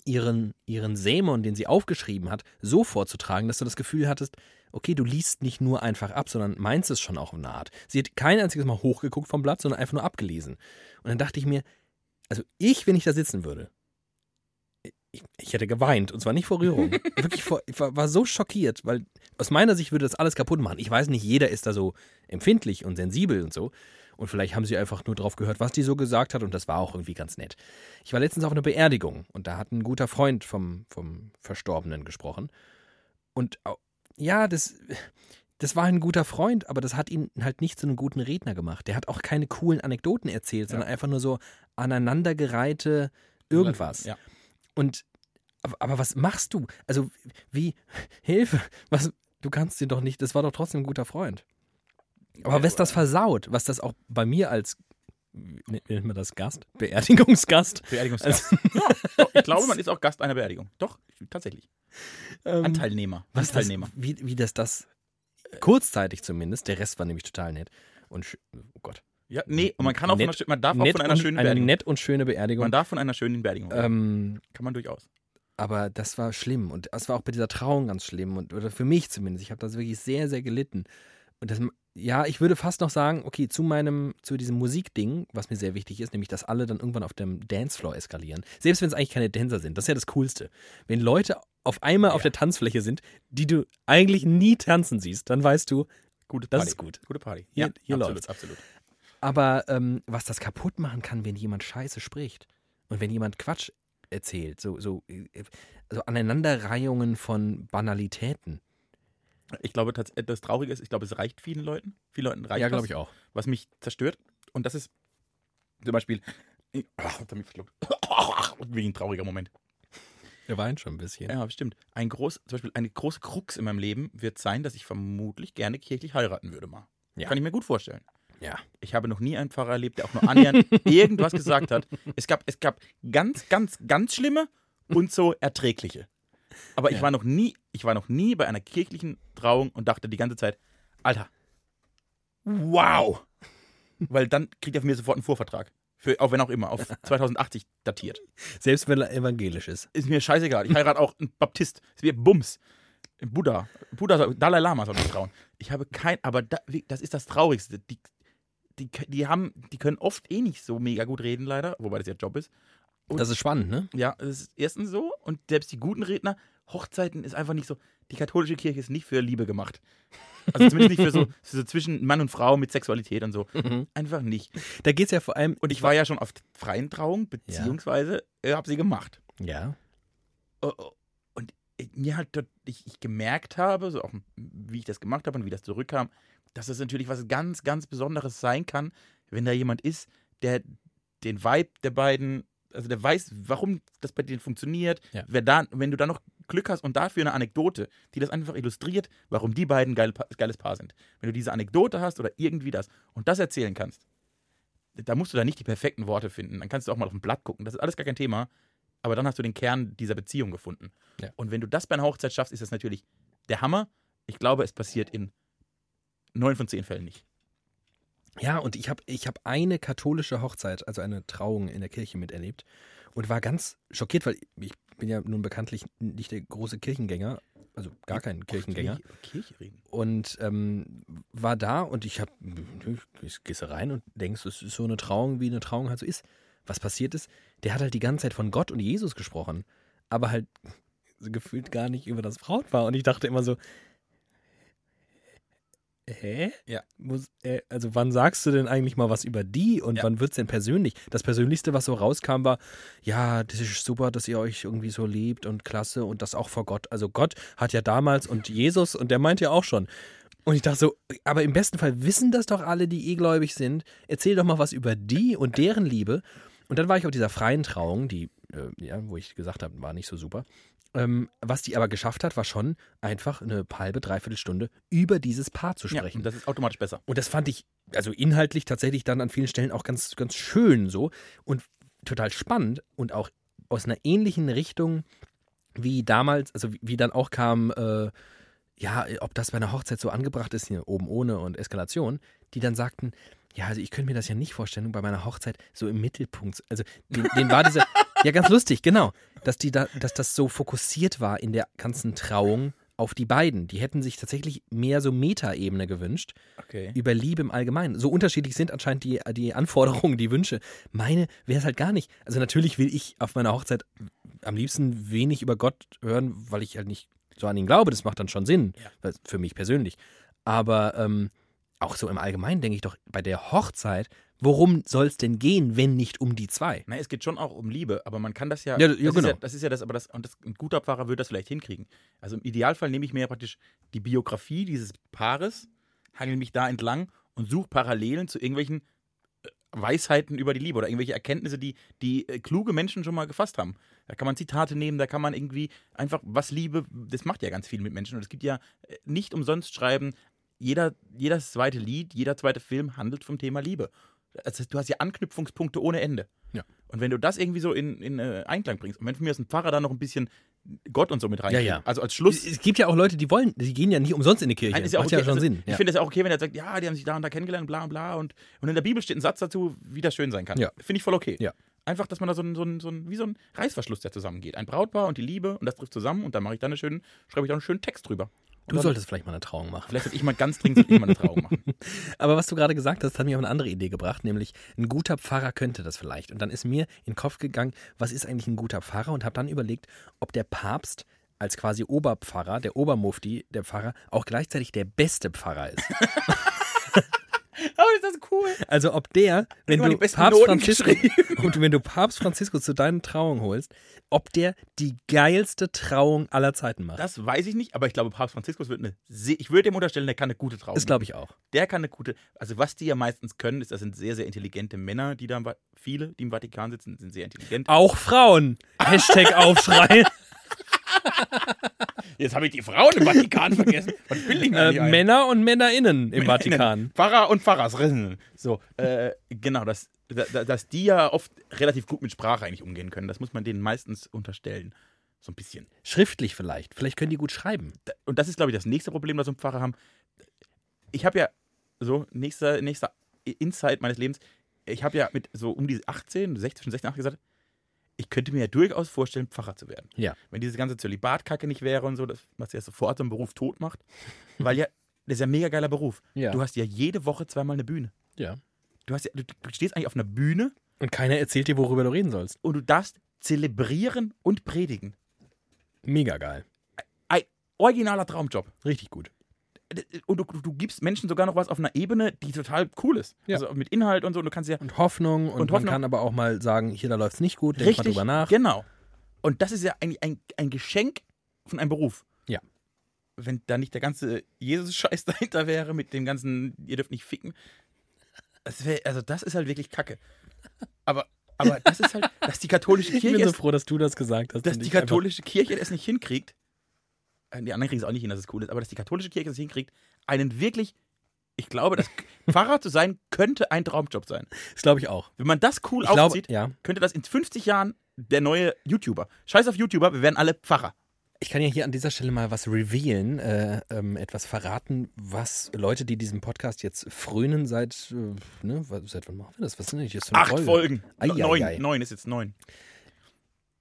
ihren, ihren Sämon, den sie aufgeschrieben hat, so vorzutragen, dass du das Gefühl hattest, okay, du liest nicht nur einfach ab, sondern meinst es schon auch in einer Art. Sie hat kein einziges Mal hochgeguckt vom Blatt, sondern einfach nur abgelesen. Und dann dachte ich mir, also ich, wenn ich da sitzen würde, ich, ich hätte geweint und zwar nicht vor Rührung. Wirklich vor, ich war, war so schockiert, weil aus meiner Sicht würde das alles kaputt machen. Ich weiß nicht, jeder ist da so empfindlich und sensibel und so. Und vielleicht haben sie einfach nur drauf gehört, was die so gesagt hat und das war auch irgendwie ganz nett. Ich war letztens auf einer Beerdigung und da hat ein guter Freund vom, vom Verstorbenen gesprochen. Und ja, das, das war ein guter Freund, aber das hat ihn halt nicht zu einem guten Redner gemacht. Der hat auch keine coolen Anekdoten erzählt, sondern einfach nur so aneinandergereihte irgendwas. Ja. Und aber, was machst du? Also wie Hilfe? Was? Du kannst dir doch nicht. Das war doch trotzdem ein guter Freund. Aber was das versaut, was das auch bei mir als nennt man das Gast, Beerdigungsgast, Beerdigungsgast. ja, doch, ich glaube, man ist auch Gast einer Beerdigung. Doch, tatsächlich. ähm, Anteilnehmer. was das, Anteilnehmer. wie, wie das das kurzzeitig zumindest. Der Rest war nämlich total nett und oh Gott, Ja, nee, und man kann auch Nett- von einer, schö- man darf auch von einer schönen eine Beerdigung. nett und schöne Beerdigung. Man darf von einer schönen Beerdigung. ähm, kann man durchaus. Aber das war schlimm und das war auch bei dieser Trauung ganz schlimm und oder für mich zumindest. Ich habe das wirklich sehr, sehr gelitten. Und das, ja, ich würde fast noch sagen, okay, zu meinem, zu diesem Musikding, was mir sehr wichtig ist, nämlich, dass alle dann irgendwann auf dem Dancefloor eskalieren. Selbst wenn es eigentlich keine Dancer sind, das ist ja das Coolste. Wenn Leute auf einmal auf Ja. der Tanzfläche sind, die du eigentlich nie tanzen siehst, dann weißt du, Gute Das Party. ist gut. Gute Party. Hier- ja, hier absolut, läuft's. absolut. Aber ähm, was das kaputt machen kann, wenn jemand Scheiße spricht und wenn jemand Quatsch erzählt, so, so, also Aneinanderreihungen von Banalitäten. Ich glaube, äh, das Traurige ist, ich glaube, es reicht vielen Leuten. Vielen Leuten reicht ja, glaube ich auch. was mich zerstört. Und das ist zum Beispiel. Ach, hat er mich verschluckt. Wie ein trauriger Moment. Der weint schon ein bisschen. Ja, stimmt. Ein groß, zum Beispiel eine große Krux in meinem Leben wird sein, dass ich vermutlich gerne kirchlich heiraten würde mal. Ja. Kann ich mir gut vorstellen. Ja. Ich habe noch nie einen Pfarrer erlebt, der auch nur annähernd irgendwas gesagt hat. Es gab, es gab ganz, ganz, ganz schlimme und so erträgliche. Aber ich Ja. war noch nie, ich war noch nie bei einer kirchlichen Trauung und dachte die ganze Zeit, Alter, wow. Weil dann kriegt er von mir sofort einen Vorvertrag. Für, auch wenn auch immer, auf 2080 datiert. Selbst wenn er evangelisch ist. Ist mir scheißegal. Ich heirate auch einen Baptist. Ist mir Bums. Buddha. Buddha, Dalai Lama soll mich trauen. Ich habe kein, aber da, das ist das Traurigste. Die, die, die haben, die können oft eh nicht so mega gut reden, leider, wobei das ihr Job ist. Und- Das ist spannend, ne? Ja, es ist erstens so und selbst die guten Redner, Hochzeiten ist einfach nicht so. Die katholische Kirche ist nicht für Liebe gemacht. Also zumindest nicht für so, für so zwischen Mann und Frau mit Sexualität und so. Einfach nicht. Da geht es ja vor allem. Und ich war ja schon auf freien Trauungen, beziehungsweise äh, habe sie gemacht. Ja. Oh, oh. Und ich- mir halt dort, ich, ich gemerkt habe, so auch wie ich das gemacht habe und wie das zurückkam, dass das natürlich was ganz, ganz Besonderes sein kann, wenn da jemand ist, der den Vibe der beiden, also der weiß, warum das bei denen funktioniert, Ja. wer da, wenn du da noch Glück hast und dafür eine Anekdote, die das einfach illustriert, warum die beiden geil, geiles Paar sind. Wenn du diese Anekdote hast oder irgendwie das und das erzählen kannst, da musst du da nicht die perfekten Worte finden. Dann kannst du auch mal auf ein Blatt gucken. Das ist alles gar kein Thema. Aber dann hast du den Kern dieser Beziehung gefunden. Ja. Und wenn du das bei einer Hochzeit schaffst, ist das natürlich der Hammer, Ich glaube, es passiert in neun von zehn Fällen nicht. Ja, und ich habe ich hab eine katholische Hochzeit, also eine Trauung in der Kirche miterlebt und war ganz schockiert, weil ich bin ja nun bekanntlich nicht der große Kirchengänger, also gar kein Kirchengänger. Kirche reden. Und ähm, war da und ich habe, gehst du rein und denkst, es ist so eine Trauung, wie eine Trauung halt so ist. Was passiert ist, der hat halt die ganze Zeit von Gott und Jesus gesprochen, aber halt gefühlt gar nicht über das Brautpaar. Und ich dachte immer so, hä? Ja. Äh, also wann sagst du denn eigentlich mal was über die und Ja. wann wird es denn persönlich? Das Persönlichste, was so rauskam, war, ja, das ist super, dass ihr euch irgendwie so liebt und klasse und das auch vor Gott. Also Gott hat ja damals und Jesus und der meint ja auch schon. Und ich dachte so, aber im besten Fall wissen das doch alle, die eh gläubig sind. Erzähl doch mal was über die und deren Liebe. Und dann war ich auf dieser freien Trauung, die, äh, ja, wo ich gesagt habe, war nicht so super. Ähm, was die aber geschafft hat, war schon einfach eine halbe, dreiviertel Stunde über dieses Paar zu Ja, sprechen. und das ist automatisch besser. Und das fand ich, also inhaltlich tatsächlich dann an vielen Stellen auch ganz, ganz schön so und total spannend und auch aus einer ähnlichen Richtung wie damals, also wie, wie dann auch kam, äh, ja, ob das bei einer Hochzeit so angebracht ist, hier oben ohne und Eskalation, die dann sagten, ja, also ich könnte mir das ja nicht vorstellen, bei meiner Hochzeit so im Mittelpunkt, also den, den war dieser, ja ganz lustig, genau, dass die da, dass das so fokussiert war in der ganzen Trauung auf die beiden. Die hätten sich tatsächlich mehr so Metaebene gewünscht Okay. über Liebe im Allgemeinen. So unterschiedlich sind anscheinend die, die Anforderungen, die Wünsche. Meine wäre es halt gar nicht. Also natürlich will ich auf meiner Hochzeit am liebsten wenig über Gott hören, weil ich halt nicht so an ihn glaube. Das macht dann schon Sinn, Ja. für mich persönlich. Aber ähm, auch so im Allgemeinen denke ich doch, bei der Hochzeit, worum soll es denn gehen, wenn nicht um die zwei? Nein, es geht schon auch um Liebe, aber man kann das ja. Ja, das, ja, ist genau. ja das ist ja das, aber das, und das, ein guter Pfarrer würde das vielleicht hinkriegen. Also im Idealfall nehme ich mir ja praktisch die Biografie dieses Paares, hangel mich da entlang und suche Parallelen zu irgendwelchen äh, Weisheiten über die Liebe oder irgendwelche Erkenntnisse, die, die äh, kluge Menschen schon mal gefasst haben. Da kann man Zitate nehmen, da kann man irgendwie einfach, was Liebe, das macht ja ganz viel mit Menschen. Und es gibt ja äh, nicht umsonst schreiben, jeder, jedes zweite Lied, jeder zweite Film handelt vom Thema Liebe. Also du hast ja Anknüpfungspunkte ohne Ende. Ja. Und wenn du das irgendwie so in, in äh, Einklang bringst, und wenn von mir aus ein Pfarrer da noch ein bisschen Gott und so mit rein, Ja, ja. also als Schluss. Es gibt ja auch Leute, die wollen, die gehen ja nicht umsonst in die Kirche. Nein, ist ja auch Macht okay. ja schon also, Sinn. Ich Ja. finde es ja auch okay, wenn er sagt, ja, die haben sich da und da kennengelernt, bla bla und und in der Bibel steht ein Satz dazu, wie das schön sein kann. Ja. Finde ich voll okay. Ja. Einfach, dass man da so ein, so ein, so ein, wie so ein Reißverschluss, der zusammengeht. Ein Brautpaar und die Liebe und das trifft zusammen und dann mache ich da eine schönen, schreibe ich da einen schönen Text drüber. Du dann, solltest vielleicht mal eine Trauung machen. Vielleicht sollte ich mal ganz dringend ich mal eine Trauung machen. Aber was du gerade gesagt hast, hat mich auf eine andere Idee gebracht, nämlich ein guter Pfarrer könnte das vielleicht. Und dann ist mir in den Kopf gegangen, was ist eigentlich ein guter Pfarrer? Und habe dann überlegt, ob der Papst als quasi Oberpfarrer, der Obermufti, der Pfarrer, auch gleichzeitig der beste Pfarrer ist. Oh, ist das cool. Also ob der, wenn du Papst Franziskus, und wenn du Papst Franziskus zu deinen Trauungen holst, ob der die geilste Trauung aller Zeiten macht. Das weiß ich nicht, aber ich glaube, Papst Franziskus wird eine. Ich würde dem unterstellen, der kann eine gute Trauung. Das glaube ich auch. Der kann eine gute. Also, was die ja meistens können, ist, das sind sehr, sehr intelligente Männer, die da. Viele, die im Vatikan sitzen, sind sehr intelligent. Auch Frauen. Hashtag Aufschrei. Jetzt habe ich die Frauen im Vatikan vergessen. Was will ich äh? Männer und MännerInnen im. Vatikan. Pfarrer und Pfarrersrinnen. So, äh, genau, dass, da- dass die ja oft relativ gut mit Sprache eigentlich umgehen können. Das muss man denen meistens unterstellen. So ein bisschen. Schriftlich vielleicht. Vielleicht können die gut schreiben. Und das ist, glaube ich, das nächste Problem, das so ein Pfarrer haben. Ich habe ja, so, nächster, nächster Insight meines Lebens, ich habe ja mit so um die 18, 16, 16, 18 gesagt, ich könnte mir ja durchaus vorstellen, Pfarrer zu werden. Ja. Wenn diese ganze Zölibatkacke nicht wäre und so, das, was ja sofort so einen Beruf tot macht. Weil ja, das ist ja ein mega geiler Beruf. Ja. Du hast ja jede Woche zweimal eine Bühne. ja. Du, hast ja, du, du stehst eigentlich auf einer Bühne Und keiner erzählt dir, worüber du reden sollst. und du darfst zelebrieren und predigen. Mega geil. Ein originaler Traumjob. Richtig gut. Und du, du gibst Menschen sogar noch was auf einer Ebene, die total cool ist. Ja. Also mit Inhalt und so. Und du kannst ja Und Hoffnung und, Und man Hoffnung. kann aber auch mal sagen, hier, da läuft es nicht gut, denk mal richtig drüber nach. Genau. Und das ist ja eigentlich ein, ein Geschenk von einem Beruf. Ja. Wenn da nicht der ganze Jesus-Scheiß dahinter wäre, mit dem ganzen, ihr dürft nicht ficken. Das wär, also das ist halt wirklich Kacke. Aber, aber das ist halt, dass die katholische Ich Kirche bin so froh, dass du das gesagt hast. dass die ich katholische Kirche es nicht hinkriegt, die anderen kriegen es auch nicht hin, dass es cool ist, aber dass die katholische Kirche es hinkriegt, einen wirklich, ich glaube, dass Pfarrer zu sein, könnte ein Traumjob sein. Das glaube ich auch. Wenn man das cool Ich glaube, aufzieht, ja. könnte das in 50 Jahren der neue YouTuber. Scheiß auf YouTuber, wir werden alle Pfarrer. Ich kann ja hier an dieser Stelle mal was revealen, äh, ähm, etwas verraten, was Leute, die diesem Podcast jetzt frönen seit, äh, ne, seit wann machen wir das? Was sind denn jetzt für eine Acht Folge? Folgen. Ei, neun. ei. Neun ist jetzt neun.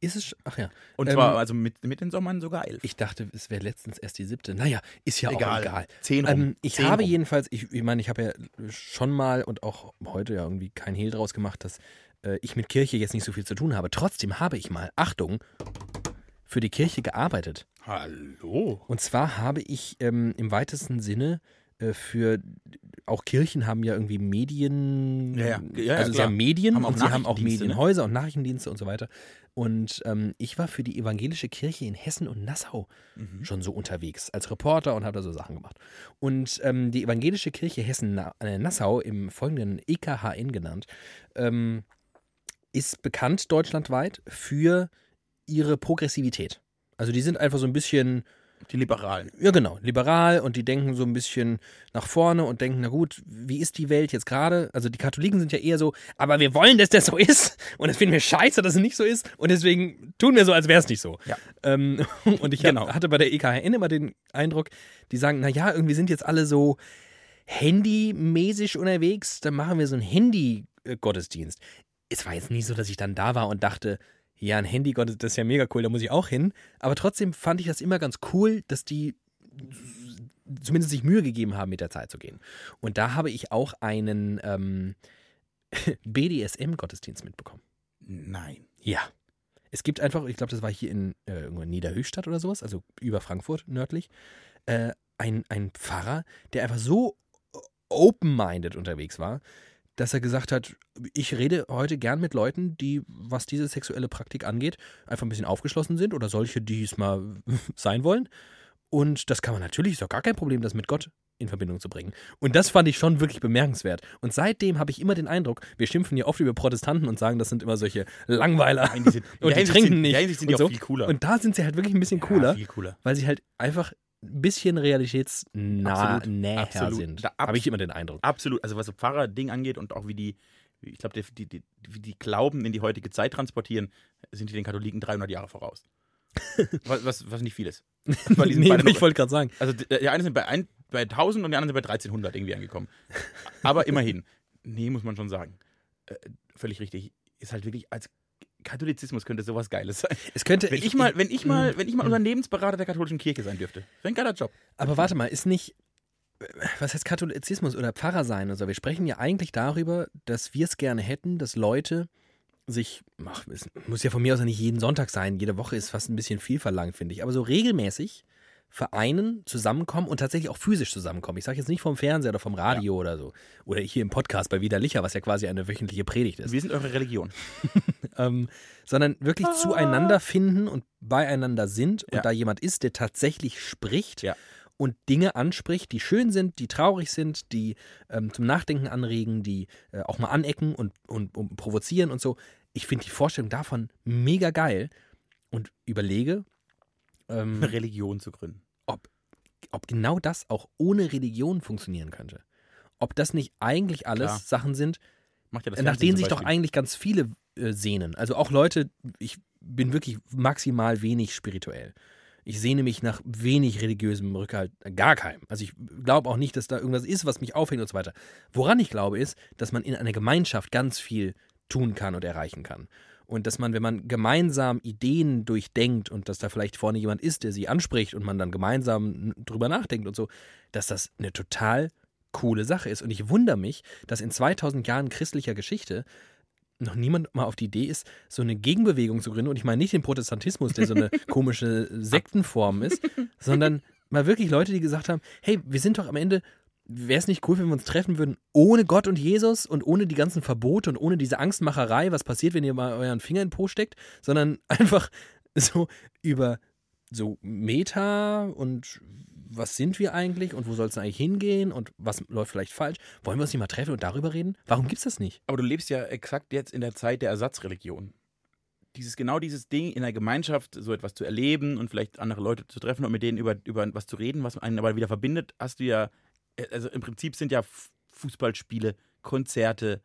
Ist es, ach ja, Und Ähm, zwar also mit, mit den Sommern sogar elf. ich dachte, es wäre letztens erst die siebte. Naja, ist ja auch egal. Zehn rum. Ähm, ich Zehn habe rum. jedenfalls, ich, ich meine, ich habe ja schon mal und auch heute ja irgendwie kein Hehl draus gemacht, dass äh, ich mit Kirche jetzt nicht so viel zu tun habe. Trotzdem habe ich mal, Achtung, für die Kirche gearbeitet. Hallo. Und zwar habe ich ähm, im weitesten Sinne äh, für auch Kirchen haben ja irgendwie Medien, Ja, ja. Also sie haben Medien Haben auch und sie haben auch ne? Medienhäuser und Nachrichtendienste und so weiter. Und ähm, ich war für die evangelische Kirche in Hessen und Nassau Mhm. schon so unterwegs als Reporter und habe da so Sachen gemacht. Und ähm, die evangelische Kirche Hessen-Nassau, im folgenden EKHN genannt, ähm, ist bekannt deutschlandweit für ihre Progressivität. Also die sind einfach so ein bisschen, Die Liberalen. ja genau, liberal und die denken so ein bisschen nach vorne und denken, na gut, wie ist die Welt jetzt gerade? Also die Katholiken sind ja eher so, aber wir wollen, dass das so ist und das finden wir scheiße, dass es nicht so ist und deswegen tun wir so, als wäre es nicht so. Ja. Ähm, und ich Genau. hatte bei der EKHN immer den Eindruck, die sagen, na ja, irgendwie sind jetzt alle so handymäßig unterwegs, dann machen wir so einen Handy-Gottesdienst. Es war jetzt nicht so, dass ich dann da war und dachte, ja, ein Handy-Gottesdienst, das ist ja mega cool, da muss ich auch hin. Aber trotzdem fand ich das immer ganz cool, dass die zumindest sich Mühe gegeben haben, mit der Zeit zu gehen. Und da habe ich auch einen ähm, BDSM-Gottesdienst mitbekommen. Nein. Ja. Es gibt einfach, ich glaube, das war hier in, äh, in Niederhöchstadt oder sowas, also über Frankfurt nördlich, äh, ein, ein Pfarrer, der einfach so open-minded unterwegs war, dass er gesagt hat, ich rede heute gern mit Leuten, die, was diese sexuelle Praktik angeht, einfach ein bisschen aufgeschlossen sind oder solche, die es mal sein wollen. Und das kann man natürlich, ist doch gar kein Problem, das mit Gott in Verbindung zu bringen. Und das fand ich schon wirklich bemerkenswert. Und seitdem habe ich immer den Eindruck, wir schimpfen ja oft über Protestanten und sagen, das sind immer solche Langweiler. Nein, die sind, in Und die trinken sind, nicht Hinsicht sind die und so. viel cooler. Und da sind sie halt wirklich ein bisschen cooler, Ja, cooler. weil sie halt einfach ein bisschen realitätsnäher Absolut, näher absolut. sind. Habe ich immer den Eindruck. Absolut. Also was so Pfarrer-Ding angeht und auch wie die, ich glaube, die, die, die, wie die Glauben in die heutige Zeit transportieren, sind die den Katholiken 300 Jahre voraus. was, was, was nicht viel ist. Nee, ich wollte gerade sagen. Also die, die einen sind bei, ein, bei 1000 und die anderen sind bei 1300 irgendwie angekommen. Aber immerhin. Nee, muss man schon sagen. Äh, völlig richtig. Ist halt wirklich als Katholizismus könnte sowas Geiles sein. Es könnte. Wenn ich mal, wenn ich mal, Mm, wenn ich mal mm. Unternehmensberater der katholischen Kirche sein dürfte. Wäre ein geiler Job. Aber warte mal, ist nicht. Was heißt Katholizismus oder Pfarrer sein? Also wir sprechen ja eigentlich darüber, dass wir es gerne hätten, dass Leute sich, ach, es muss ja von mir aus nicht jeden Sonntag sein, jede Woche ist fast ein bisschen viel verlangt, finde ich, aber so regelmäßig vereinen, zusammenkommen und tatsächlich auch physisch zusammenkommen. Ich sage jetzt nicht vom Fernseher oder vom Radio oder so. Oder hier im Podcast bei Widerlicher, was ja quasi eine wöchentliche Predigt ist. Wir sind eure Religion. ähm, sondern wirklich zueinander finden und beieinander sind und Ja. da jemand ist, der tatsächlich spricht Ja. und Dinge anspricht, die schön sind, die traurig sind, die ähm, zum Nachdenken anregen, die äh, auch mal anecken und, und, und provozieren und so. Ich finde die Vorstellung davon mega geil und überlege, ähm, Eine Religion zu gründen. ob genau das auch ohne Religion funktionieren könnte. Ob das nicht eigentlich alles Klar. Sachen sind, ja Äh, nach Fernsehen denen sich doch eigentlich ganz viele äh, sehnen. Also auch Leute, ich bin wirklich maximal wenig spirituell. Ich sehne mich nach wenig religiösem Rückhalt, äh, gar keinem. Also ich glaube auch nicht, dass da irgendwas ist, was mich aufhängt und so weiter. Woran ich glaube, ist, dass man in einer Gemeinschaft ganz viel tun kann und erreichen kann. Und dass man, wenn man gemeinsam Ideen durchdenkt und dass da vielleicht vorne jemand ist, der sie anspricht und man dann gemeinsam drüber nachdenkt und so, dass das eine total coole Sache ist. Und ich wundere mich, dass in 2000 Jahren christlicher Geschichte noch niemand mal auf die Idee ist, so eine Gegenbewegung zu gründen. Und ich meine nicht den Protestantismus, der so eine komische Sektenform ist, sondern mal wirklich Leute, die gesagt haben, hey, wir sind doch am Ende, wäre es nicht cool, wenn wir uns treffen würden, ohne Gott und Jesus und ohne die ganzen Verbote und ohne diese Angstmacherei, was passiert, wenn ihr mal euren Finger in den Po steckt, sondern einfach so über so Meta und was sind wir eigentlich und wo soll es eigentlich hingehen und was läuft vielleicht falsch? Wollen wir uns nicht mal treffen und darüber reden? Warum gibt es das nicht? Aber du lebst ja exakt jetzt in der Zeit der Ersatzreligion. Dieses, genau dieses Ding, in der Gemeinschaft so etwas zu erleben und vielleicht andere Leute zu treffen und mit denen über, über was zu reden, was einen aber wieder verbindet, hast du ja, also im Prinzip sind ja Fußballspiele, Konzerte,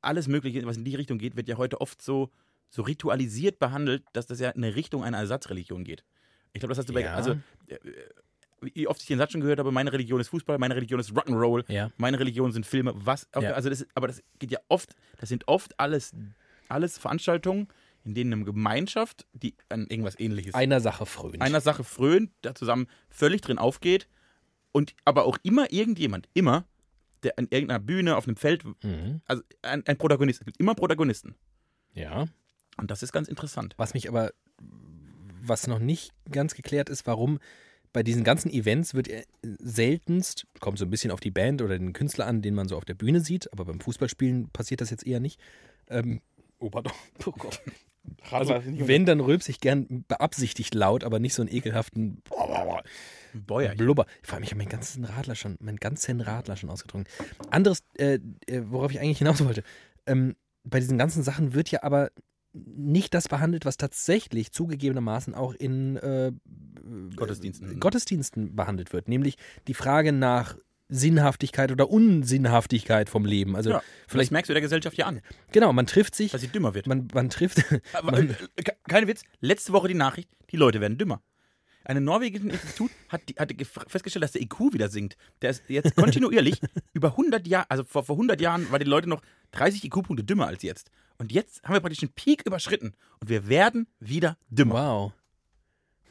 alles Mögliche, was in die Richtung geht, wird ja heute oft so, so ritualisiert behandelt, dass das ja in eine Richtung einer Ersatzreligion geht. Ich glaube, das hast du bei. Ja. Also, äh, wie oft ich den Satz schon gehört habe, meine Religion ist Fußball, meine Religion ist Rock'n'Roll, Ja. meine Religion sind Filme. Was? Ja. Also das, aber das geht ja oft, das sind oft alles, alles Veranstaltungen, in denen eine Gemeinschaft, die an irgendwas ähnliches Einer Sache frönt. einer Sache frönt, da zusammen völlig drin aufgeht und aber auch immer irgendjemand, immer, der an irgendeiner Bühne, auf einem Feld, mhm. also ein, ein Protagonist, es gibt immer Protagonisten. Ja. Und das ist ganz interessant. Was mich aber, was noch nicht ganz geklärt ist, warum bei diesen ganzen Events wird er seltenst, kommt so ein bisschen auf die Band oder den Künstler an, den man so auf der Bühne sieht, aber beim Fußballspielen passiert das jetzt eher nicht. Ähm, oh, pardon. Oh Gott. Also, wenn, dann rülpse ich gern beabsichtigt laut, aber nicht so einen ekelhaften Bäuer. Blubber. Vor allem, ich habe meinen ganzen Radler schon, meinen ganzen Radler schon ausgetrunken. Anderes, äh, äh, worauf ich eigentlich hinaus wollte, ähm, bei diesen ganzen Sachen wird ja aber nicht das behandelt, was tatsächlich zugegebenermaßen auch in äh, Gottesdiensten. äh, Gottesdiensten behandelt wird, nämlich die Frage nach Sinnhaftigkeit oder Unsinnhaftigkeit vom Leben. Also Ja, Vielleicht merkst du der Gesellschaft ja an, genau, man trifft sich, dass sie dümmer wird. man, man trifft, Aber, man, äh, ke- kein Witz, letzte Woche die Nachricht, die Leute werden dümmer. Ein norwegisches Institut hat, die, hat festgestellt, dass der IQ wieder sinkt. Der ist jetzt kontinuierlich über 100 Jahre, also vor, vor 100 Jahren waren die Leute noch 30 IQ-Punkte dümmer als jetzt. Und jetzt haben wir praktisch einen Peak überschritten und wir werden wieder dümmer. wow.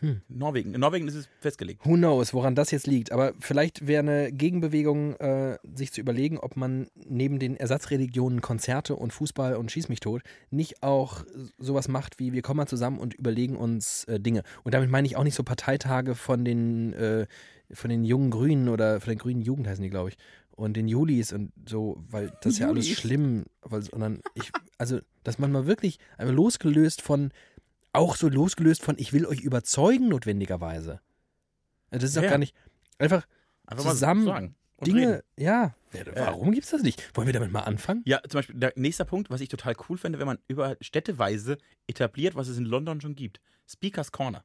In Norwegen, in Norwegen ist es festgelegt. Who knows, woran das jetzt liegt. Aber vielleicht wäre eine Gegenbewegung, äh, sich zu überlegen, ob man neben den Ersatzreligionen Konzerte und Fußball und Schieß mich tot nicht auch sowas macht wie wir kommen mal zusammen und überlegen uns äh, Dinge. Und damit meine ich auch nicht so Parteitage von den, äh, von den jungen Grünen oder von den Grünen Jugend heißen die, glaube ich. Und den Julis und so, weil das ist ja alles schlimm. Weil, sondern ich, also, dass man mal wirklich einmal losgelöst von, auch so losgelöst von, ich will euch überzeugen, notwendigerweise. Also Das ist Ja, doch ja. gar nicht. Einfach Einfach Zusammen Dinge, reden. ja. Warum gibt's das nicht? Wollen wir damit mal anfangen? Ja, zum Beispiel, der nächste Punkt, was ich total cool finde, wenn man über städteweise etabliert, was es in London schon gibt. Speakers Corner.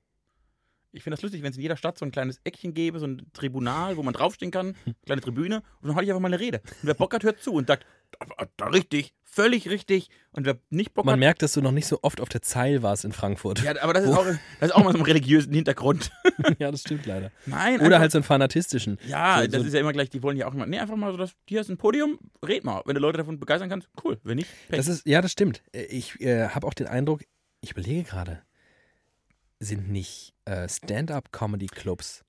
Ich finde das lustig, wenn es in jeder Stadt so ein kleines Eckchen gäbe, so ein Tribunal, wo man draufstehen kann, kleine Tribüne, und dann halte ich einfach mal eine Rede. Und wer Bock hat, hört zu und sagt, richtig, völlig richtig. Und wer nicht Bock Man hat, merkt, dass du noch nicht so oft auf der Zeil warst in Frankfurt. ja, aber das ist, auch, das ist auch mal so ein religiösen Hintergrund. ja das stimmt leider. Nein, Oder einfach- halt so einen fanatistischen. Ja, so, das so, ist ja immer gleich, die wollen ja auch immer, nee, einfach mal so, das, hier ist ein Podium, red mal. Wenn du Leute davon begeistern kannst, cool. Wenn nicht, Pech. das ist, ja, das stimmt. Äh, Ich äh, habe auch den Eindruck, ich überlege gerade, sind nicht äh, Stand-up-Comedy-Clubs,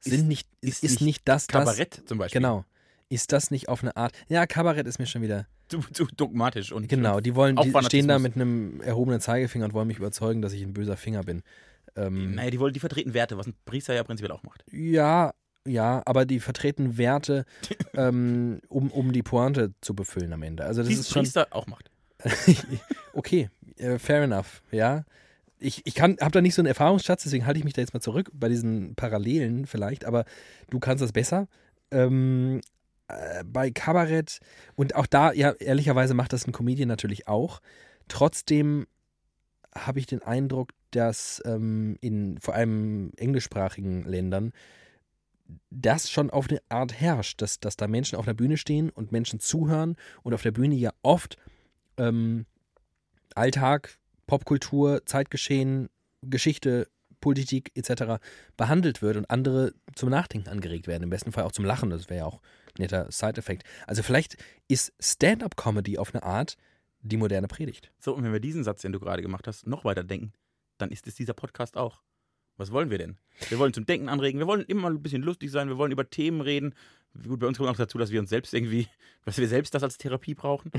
sind nicht, ist, ist ist nicht das, das, Kabarett zum Beispiel. genau, ist das nicht auf eine Art, ja, Kabarett ist mir schon wieder, Zu, zu dogmatisch und genau, die wollen, die stehen da mit einem erhobenen Zeigefinger und wollen mich überzeugen, dass ich ein böser Finger bin. Ähm, Naja, die wollen, die vertreten Werte, was ein Priester ja prinzipiell auch macht. Ja, ja, aber die vertreten Werte, ähm, um, um die Pointe zu befüllen am Ende. Also das Die ist ein schon Priester auch macht. okay, äh, fair enough, ja. Ich, ich habe da nicht so einen Erfahrungsschatz, deswegen halte ich mich da jetzt mal zurück bei diesen Parallelen vielleicht, aber du kannst das besser. Ähm, äh, bei Kabarett und auch da, ja, ehrlicherweise macht das ein Comedian natürlich auch. Trotzdem habe ich den Eindruck, dass ähm, in vor allem englischsprachigen Ländern das schon auf eine Art herrscht, dass, dass da Menschen auf der Bühne stehen und Menschen zuhören und auf der Bühne ja oft ähm, Alltag, Popkultur, Zeitgeschehen, Geschichte, Politik etc. behandelt wird und andere zum Nachdenken angeregt werden. Im besten Fall auch zum Lachen. Das wäre ja auch netter Side-Effekt. Also vielleicht ist Stand-up-Comedy auf eine Art die moderne Predigt. So, und wenn wir diesen Satz, den du gerade gemacht hast, noch weiter denken, dann ist es dieser Podcast auch. Was wollen wir denn? Wir wollen zum Denken anregen, wir wollen immer ein bisschen lustig sein, wir wollen über Themen reden. Gut, bei uns kommt auch dazu, dass wir uns selbst irgendwie, dass wir selbst das als Therapie brauchen.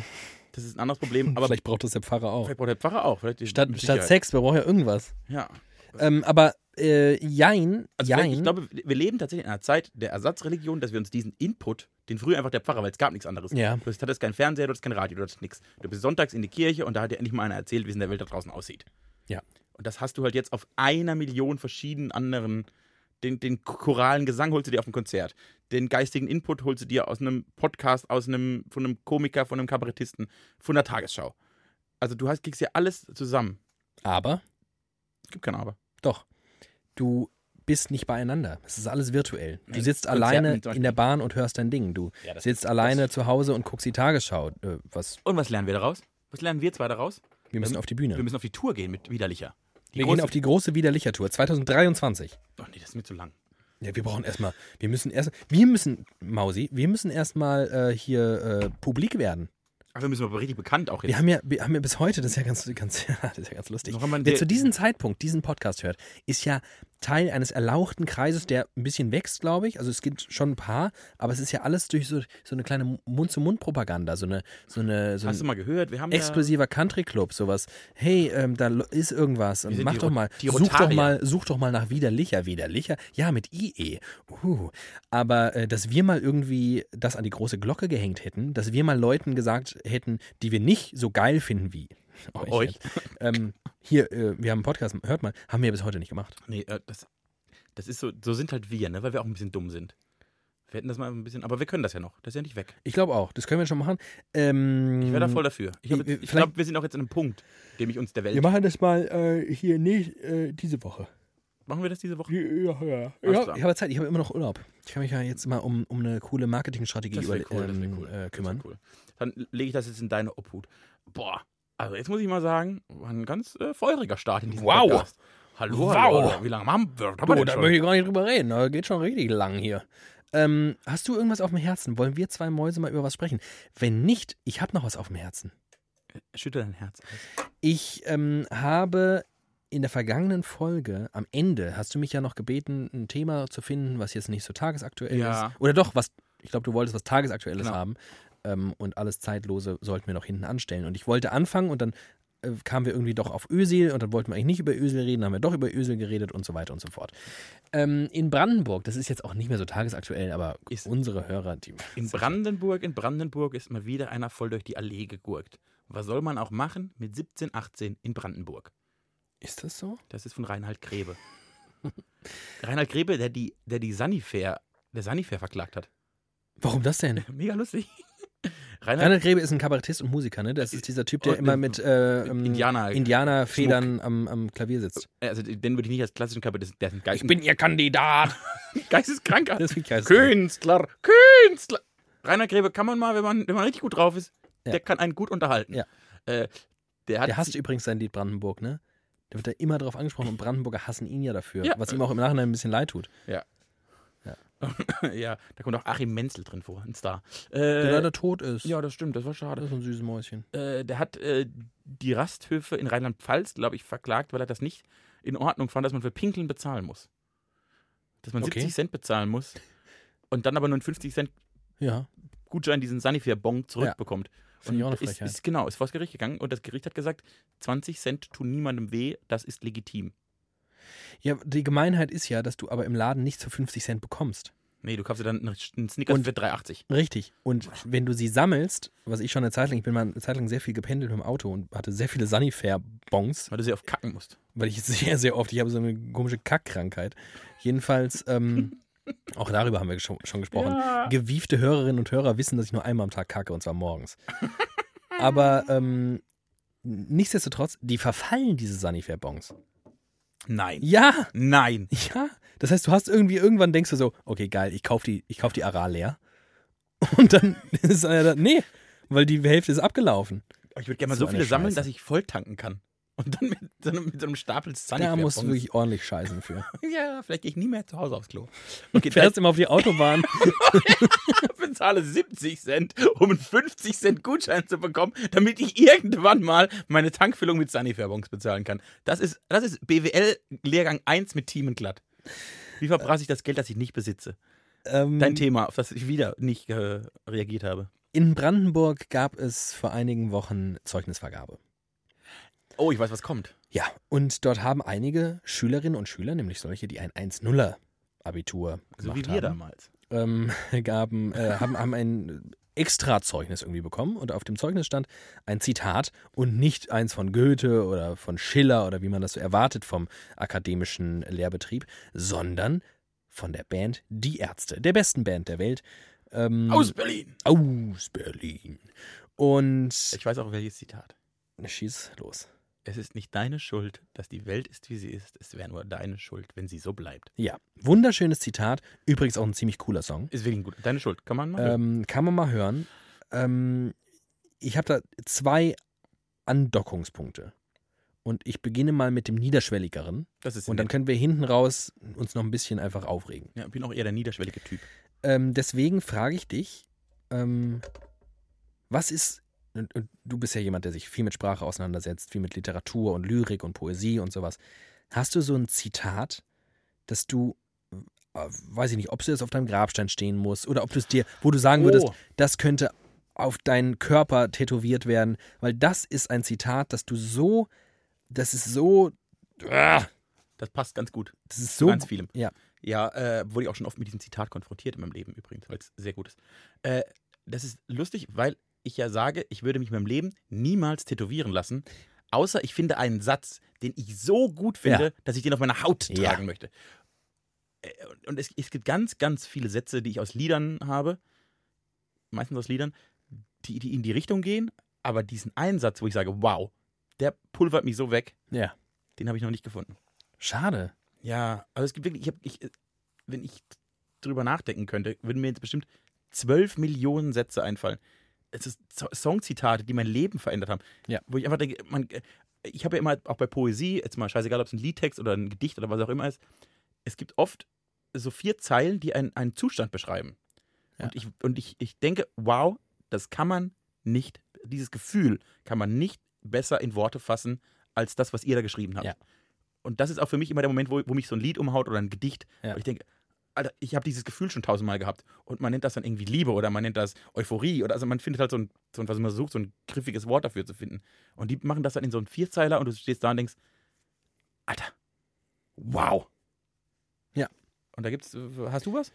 Das ist ein anderes Problem, aber vielleicht braucht das der Pfarrer auch. vielleicht braucht der Pfarrer auch. Statt, statt. Sex, wir brauchen ja irgendwas. Ja. Ähm, aber äh, jein, Also jein. ich glaube, wir leben tatsächlich in einer Zeit der Ersatzreligion, dass wir uns diesen Input, den früher einfach der Pfarrer, weil es gab nichts anderes. Ja. Du hast- hattest keinen Fernseher, du hattest kein Radio, du hattest nichts. Du bist sonntags in die Kirche und da hat dir endlich mal einer erzählt, wie es in der Welt da draußen aussieht. Ja. Und das hast du halt jetzt auf einer Million verschiedenen anderen. Den, den choralen Gesang holst du dir auf dem Konzert. Den geistigen Input holst du dir aus einem Podcast, aus einem, von einem Komiker, von einem Kabarettisten, von der Tagesschau. Also du hast, kriegst ja alles zusammen. aber gibt kein Aber. Doch. Du bist nicht beieinander. Es ist alles virtuell. Du sitzt Konzerten alleine in der Bahn und hörst dein Ding. Du Ja, sitzt alleine zu Hause und guckst die Tagesschau. Äh, was? Und was lernen wir daraus? Was lernen wir zwei daraus? Wir müssen auf die Bühne. Wir müssen auf die Tour gehen mit Widerlicher. Wir große- gehen auf die große Widerlicher-Tour 2023. Oh nee, das ist mir zu lang. Ja, wir brauchen erstmal, wir müssen erst, wir müssen, Mausi, wir müssen erstmal äh, hier äh, publik werden. Wir müssen aber richtig bekannt auch jetzt. Wir haben ja, wir haben ja bis heute, das ist ja ganz, ganz, das ist ja ganz lustig. Wer zu diesem Zeitpunkt diesen Podcast hört, ist ja Teil eines erlauchten Kreises, der ein bisschen wächst, glaube ich. Also es gibt schon ein paar, aber es ist ja alles durch so, so eine kleine Mund-zu-Mund-Propaganda, so eine, so eine, so Hast du mal gehört? Wir haben exklusiver Country-Club, sowas. Hey, ähm, da ist irgendwas und mach doch mal, such doch mal, such doch mal nach Widerlicher, Widerlicher. Ja, mit IE. Uh. Aber äh, dass wir mal irgendwie das an die große Glocke gehängt hätten, dass wir mal Leuten gesagt hätten, die wir nicht so geil finden wie euch. Euch. Ähm, hier, äh, wir haben einen Podcast, hört mal, haben wir bis heute nicht gemacht. Nee, äh, das, das ist so, so sind halt wir, ne? weil wir auch ein bisschen dumm sind. Wir hätten das mal ein bisschen, aber wir können das ja noch. Das ist ja nicht weg. Ich glaube auch, das können wir schon machen. Ähm, Ich wäre da voll dafür. Ich, hab ich- glaube, wir sind auch jetzt an einem Punkt, dem ich uns der Welt. wir machen das mal äh, hier nicht äh, diese Woche. Machen wir das diese Woche? Ja, ja. Ja ich habe Zeit, ich habe immer noch Urlaub. Ich kann mich ja jetzt mal um, um eine coole Marketingstrategie über, cool, ähm, cool. äh, kümmern. cool. Dann lege ich das jetzt in deine Obhut. Boah, also jetzt muss ich mal sagen, war ein ganz äh, feuriger Start in diesem Wow. Podcast. Hallo, Wow. hallo. Wie lange haben wir, haben wir Du, da möchte ich gar nicht drüber reden. Das geht schon richtig lang hier. Ähm, hast du irgendwas auf dem Herzen? Wollen wir zwei Mäuse mal über was sprechen? Wenn nicht, ich habe noch was auf dem Herzen. Schüttel dein Herz aus. Ich ähm, habe in der vergangenen Folge, am Ende, hast du mich ja noch gebeten, ein Thema zu finden, was jetzt nicht so tagesaktuell Ja. ist. Oder doch, was, ich glaube, du wolltest was Tagesaktuelles Genau. haben. Ähm, und alles Zeitlose sollten wir noch hinten anstellen. Und ich wollte anfangen und dann äh, kamen wir irgendwie doch auf Ösil und dann wollten wir eigentlich nicht über Ösil reden, dann haben wir doch über Ösil geredet und so weiter und so fort. Ähm, in Brandenburg, das ist jetzt auch nicht mehr so tagesaktuell, aber Ist- unsere Hörer, die. In Brandenburg, in Brandenburg ist mal wieder einer voll durch die Allee gegurkt. Was soll man auch machen mit 17, 18 in Brandenburg? Ist das so? Das ist von Reinhard Grebe. Reinhard Grebe, der die, der die Sanifair, der Sanifair verklagt hat. Warum das denn? Mega lustig. Reinhard, Reinhard Grebe ist ein Kabarettist und Musiker, ne? Das ist dieser Typ, der Und immer mit- mit äh, ähm, Indianer. Indianerfedern am, am Klavier sitzt. Also den würde ich nicht als klassischen Kabarett, der ist ein Geist, ihr Kandidat. geisteskranker Das ich geil. Künstler, Künstler. Reinhard Grebe kann man mal, wenn man, wenn man richtig gut drauf ist, Ja. der kann einen gut unterhalten. Ja. Äh, der hat Der hasst übrigens sein Lied Brandenburg, ne? Da wird er immer drauf angesprochen und Brandenburger hassen ihn ja dafür, Ja. was ihm auch im Nachhinein ein bisschen leid tut. ja, da kommt auch Achim Menzel drin vor, ein Star. Der Äh, leider tot ist. ja, das stimmt, das war Das schade. ist so ein süßes Mäuschen. Äh, der hat äh, die Rasthöfe in Rheinland-Pfalz, glaube ich, verklagt, weil er das nicht in Ordnung fand, dass man für Pinkeln bezahlen muss. Dass man Okay. 70 Cent bezahlen muss und dann aber nur einen 50 Cent Ja. Gutschein, diesen Sanifair-Bon zurückbekommt. Finde ich auch eine Und ist, Frechheit. ist, genau, ist vor das Gericht gegangen und das Gericht hat gesagt, 20 Cent tun niemandem weh, das ist legitim. Ja, die Gemeinheit ist ja, dass du aber im Laden nichts für 50 Cent bekommst. Nee, du kaufst dir dann einen Snickers Und- für 3,80. Richtig. Und wenn du sie sammelst, was ich schon eine Zeit lang, ich bin mal eine Zeit lang sehr viel gependelt mit dem Auto und hatte sehr viele Sanifair-Bons, Weil du sehr oft kacken musst. weil ich sehr, sehr oft, ich habe so eine komische Kackkrankheit. Jedenfalls, ähm, auch darüber haben wir schon, schon gesprochen. Gewiefte Hörerinnen und Hörer wissen, dass ich nur einmal am Tag kacke und zwar morgens. Aber ähm, nichtsdestotrotz, die verfallen diese Sanifair-Bons. Nein. Ja, Nein. ja. Das heißt, du hast irgendwie, irgendwann denkst du so, okay, geil, ich kauf die, ich kauf die Aral leer. Und dann ist er da, nee, weil die Hälfte ist abgelaufen. Ich würde gerne mal So so viele sammeln, dass ich voll tanken kann. Und dann mit so einem, mit einem Stapel Da Sanifair. musst du wirklich ordentlich scheißen für. Ja, vielleicht gehe ich nie mehr zu Hause aufs Klo. Okay, Fährst immer auf die Autobahn. ich bezahle 70 Cent, um einen 50 Cent Gutschein zu bekommen, damit ich irgendwann mal meine Tankfüllung mit Sanifair-Bons bezahlen kann. Das ist, das ist BWL-Lehrgang 1 mit Team und Glatt. Wie verbrasse ich das Geld, das ich nicht besitze? ähm, Dein Thema, auf das ich wieder nicht äh, reagiert habe. in Brandenburg gab es vor einigen Wochen Zeugnisvergabe. Oh, ich weiß, was kommt. Ja, und dort haben einige Schülerinnen und Schüler, nämlich solche, die ein 1-0er Abitur So gemacht wie wir haben, damals. ähm, gaben, äh, haben, haben ein Extrazeugnis irgendwie bekommen und auf dem Zeugnis stand ein Zitat und nicht eins von Goethe oder von Schiller oder wie man das so erwartet vom akademischen Lehrbetrieb, sondern von der Band Die Ärzte, der besten Band der Welt. Ähm, Aus Berlin. aus Berlin. Und Ich weiß auch welches Zitat. schieß los. Es ist nicht deine Schuld, dass die Welt ist, wie sie ist. Es wäre nur deine Schuld, wenn sie so bleibt. Ja, wunderschönes Zitat. Übrigens auch ein ziemlich cooler Song. Ist wirklich gut. Deine Schuld. Kann man mal. hören. Ähm, kann man mal hören. Ähm, ich habe da zwei Andockungspunkte. Und ich beginne mal mit dem Niederschwelligeren. Das ist Und dann können wir hinten raus uns noch ein bisschen einfach aufregen. ja, bin auch eher der niederschwellige Typ. Ähm, deswegen frage ich dich, ähm, was ist, und, und du bist ja jemand, der sich viel mit Sprache auseinandersetzt, viel mit Literatur und Lyrik und Poesie und sowas. Hast du so ein Zitat, dass du, äh, weiß ich nicht, ob es jetzt auf deinem Grabstein stehen muss oder ob du es dir, wo du sagen würdest, Oh. das könnte auf deinen Körper tätowiert werden, weil das ist ein Zitat, das du so, das ist so, ah, Das passt ganz gut. das ist so, ganz vielem. ja. Ja, äh, wurde ich auch schon oft mit diesem Zitat konfrontiert in meinem Leben übrigens, weil es sehr gut ist. Äh, das ist lustig, weil ich ja sage, ich würde mich in meinem Leben niemals tätowieren lassen, außer ich finde einen Satz, den ich so gut finde, Ja. dass ich den auf meiner Haut Ja. tragen möchte. Äh, und- es, es gibt ganz, ganz viele Sätze, die ich aus Liedern habe, meistens aus Liedern, die, die in die Richtung gehen, aber diesen einen Satz, wo ich sage, wow, der pulvert mich so weg, ja, den habe ich noch nicht gefunden. schade. Ja, also es gibt wirklich, ich hab, ich, wenn ich drüber nachdenken könnte, würden mir jetzt bestimmt zwölf Millionen Sätze einfallen. Es ist So- Songzitate, die mein Leben verändert haben. Ja. Wo ich einfach denke, man, ich habe ja immer auch bei Poesie, jetzt mal scheißegal, ob es ein Liedtext oder ein Gedicht oder was auch immer ist, es gibt oft so vier Zeilen, die einen, einen Zustand beschreiben. Ja. Und, ich, und ich, ich denke, wow, das kann man nicht, dieses Gefühl kann man nicht besser in Worte fassen, als das, was ihr da geschrieben habt. Ja. Und das ist auch für mich immer der Moment, wo, wo mich so ein Lied umhaut oder ein Gedicht. Ja. Und ich denke, Alter, ich habe dieses Gefühl schon tausendmal gehabt. Und man nennt das dann irgendwie Liebe oder man nennt das Euphorie. Oder also man findet halt so ein, so ein was man sucht, so ein griffiges Wort dafür zu finden. Und die machen das dann in so einen Vierzeiler und du stehst da und denkst, Alter, wow. Ja. Und da gibt's, hast du was?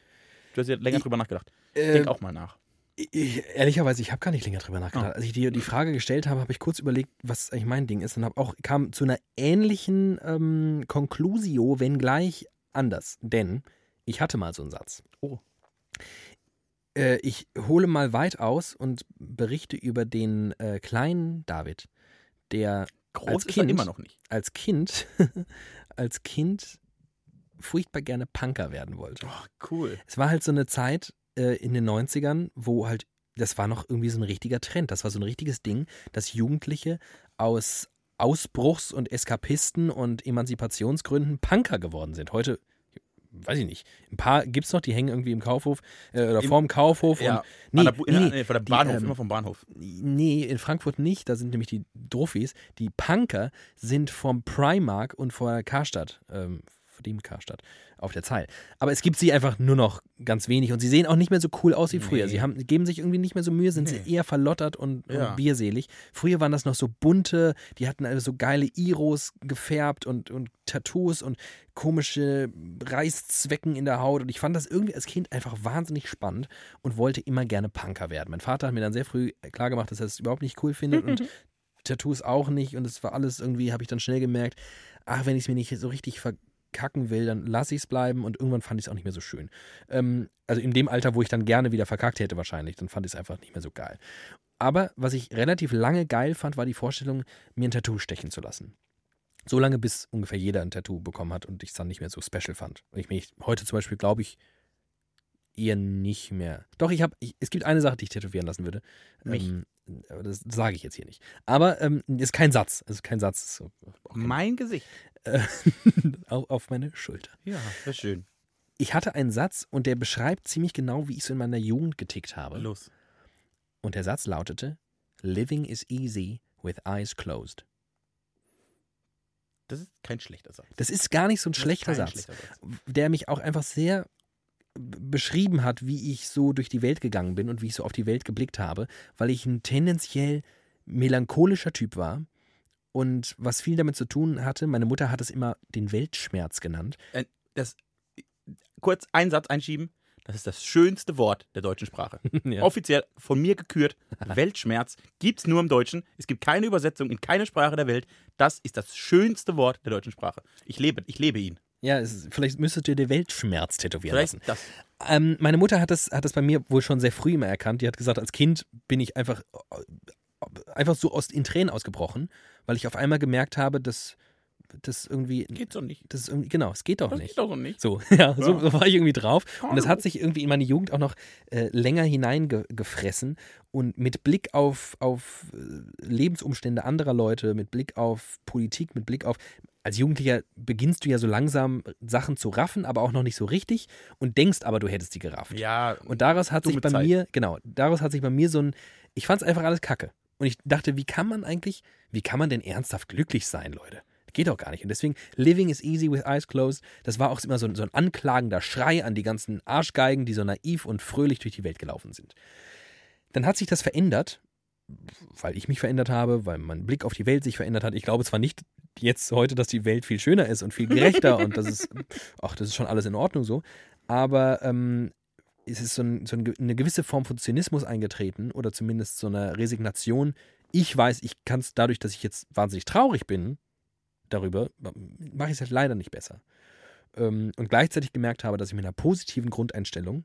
Du hast ja länger Ich- drüber nachgedacht. Äh, Denk auch mal nach. Ich, ehrlicherweise, ich habe gar nicht länger drüber nachgedacht. Ah. Als ich dir die Frage gestellt habe, habe ich kurz überlegt, was eigentlich mein Ding ist und habe auch kam zu einer ähnlichen ähm, Conclusio, wenngleich anders. Denn ich hatte mal so einen Satz. Oh. Äh, ich hole mal weit aus und berichte über den äh, kleinen David, der Groß als Kind- immer noch nicht. als Kind, als Kind furchtbar gerne Punker werden wollte. Oh, cool. Es war halt so eine Zeit äh, in den 90ern, wo halt, das war noch irgendwie so ein richtiger Trend. Das war so ein richtiges Ding, dass Jugendliche aus Ausbruchs- und Eskapisten und Emanzipationsgründen Punker geworden sind. Heute, weiß ich nicht, ein paar gibt es noch, die hängen irgendwie im Kaufhof äh, oder Im- vorm Kaufhof. Ja, und, nee, der, nee, nee, von der die, Bahnhof, ähm, immer vom Bahnhof. Nee, in Frankfurt nicht. Da sind nämlich die Drophis. Die Punker sind vom Primark und vor Karstadt, ähm, dem Karstadt, auf der Zeil. Aber es gibt sie einfach nur noch ganz wenig und sie sehen auch nicht mehr so cool aus wie früher. Nee. Sie haben, geben sich irgendwie nicht mehr so Mühe, sind Nee. sie eher verlottert und, Ja. und bierselig. Früher waren das noch so bunte, die hatten also so geile Iros gefärbt und, und Tattoos und komische Reißzwecken in der Haut. Und ich fand das irgendwie als Kind einfach wahnsinnig spannend und wollte immer gerne Punker werden. Mein Vater hat mir dann sehr früh klargemacht, dass er es überhaupt nicht cool findet und Tattoos auch nicht. Und es war alles irgendwie, habe ich dann schnell gemerkt, ach, wenn ich es mir nicht so richtig verkacken will, dann lasse ich es bleiben. Und irgendwann fand ich es auch nicht mehr so schön. Ähm, also in dem Alter, wo ich dann gerne wieder verkackt hätte wahrscheinlich, dann fand ich es einfach nicht mehr so geil. Aber was ich relativ lange geil fand, war die Vorstellung, mir ein Tattoo stechen zu lassen. So lange, bis ungefähr jeder ein Tattoo bekommen hat und ich es dann nicht mehr so special fand. Und ich mich heute zum Beispiel, glaube ich, eher nicht mehr. Doch, ich habe, es gibt eine Sache, die ich tätowieren lassen würde. Mich. Ähm, das sage ich jetzt hier nicht. Aber ähm, ist kein Satz. Also kein Satz. Kein, Mein Gesicht. äh, auf, meine Schulter. Ja, ist schön. Ich hatte einen Satz und der beschreibt ziemlich genau, wie ich so in meiner Jugend getickt habe. Los. Und der Satz lautete: Living is easy with eyes closed. Das ist kein schlechter Satz. Das ist gar nicht so ein schlechter Satz, schlechter Satz. der mich auch einfach sehr beschrieben hat, wie ich so durch die Welt gegangen bin und wie ich so auf die Welt geblickt habe, weil ich ein tendenziell melancholischer Typ war und was viel damit zu tun hatte, meine Mutter hat es immer den Weltschmerz genannt. Das, kurz einen Satz einschieben. Das ist das schönste Wort der deutschen Sprache. ja. Offiziell von mir gekürt. Weltschmerz gibt es nur im Deutschen. Es gibt keine Übersetzung in keine Sprache der Welt. Das ist das schönste Wort der deutschen Sprache. Ich lebe, ich lebe ihn. ja, es vielleicht müsstet ihr den Weltschmerz tätowieren Vielleicht lassen. das. Ähm, meine Mutter hat das, hat das bei mir wohl schon sehr früh immer erkannt. Die hat gesagt, als Kind bin ich einfach, einfach so aus, in Tränen ausgebrochen, weil ich auf einmal gemerkt habe, dass das irgendwie, Geht so nicht. das ist irgendwie, genau, es geht doch Das nicht. geht doch so nicht. So, ja, so, Ja. so war ich irgendwie drauf. Und das hat sich irgendwie in meine Jugend auch noch äh, länger hineingefressen. Und mit Blick auf, auf äh, Lebensumstände anderer Leute, mit Blick auf Politik, mit Blick auf. Als Jugendlicher beginnst du ja so langsam Sachen zu raffen, aber auch noch nicht so richtig und denkst aber, du hättest die gerafft. Ja, Und daraus hat sich bei Zeit. mir, genau, daraus hat sich bei mir so ein, ich fand es einfach alles kacke. Und ich dachte, wie kann man eigentlich, wie kann man denn ernsthaft glücklich sein, Leute? Geht doch gar nicht. Und deswegen, Living is easy with eyes closed, das war auch immer so, ein- so ein anklagender Schrei an die ganzen Arschgeigen, die so naiv und fröhlich durch die Welt gelaufen sind. Dann hat sich das verändert, weil ich mich verändert habe, weil mein Blick auf die Welt sich verändert hat. Ich glaube zwar nicht jetzt heute, dass die Welt viel schöner ist und viel gerechter und das ist, ach, das ist schon alles in Ordnung so, aber ähm, es ist so, ein, so ein, eine gewisse Form von Zynismus eingetreten oder zumindest so eine Resignation. Ich weiß, ich kann es dadurch, dass ich jetzt wahnsinnig traurig bin darüber, mache ich es halt leider nicht besser. Ähm, und gleichzeitig gemerkt habe, dass ich mit einer positiven Grundeinstellung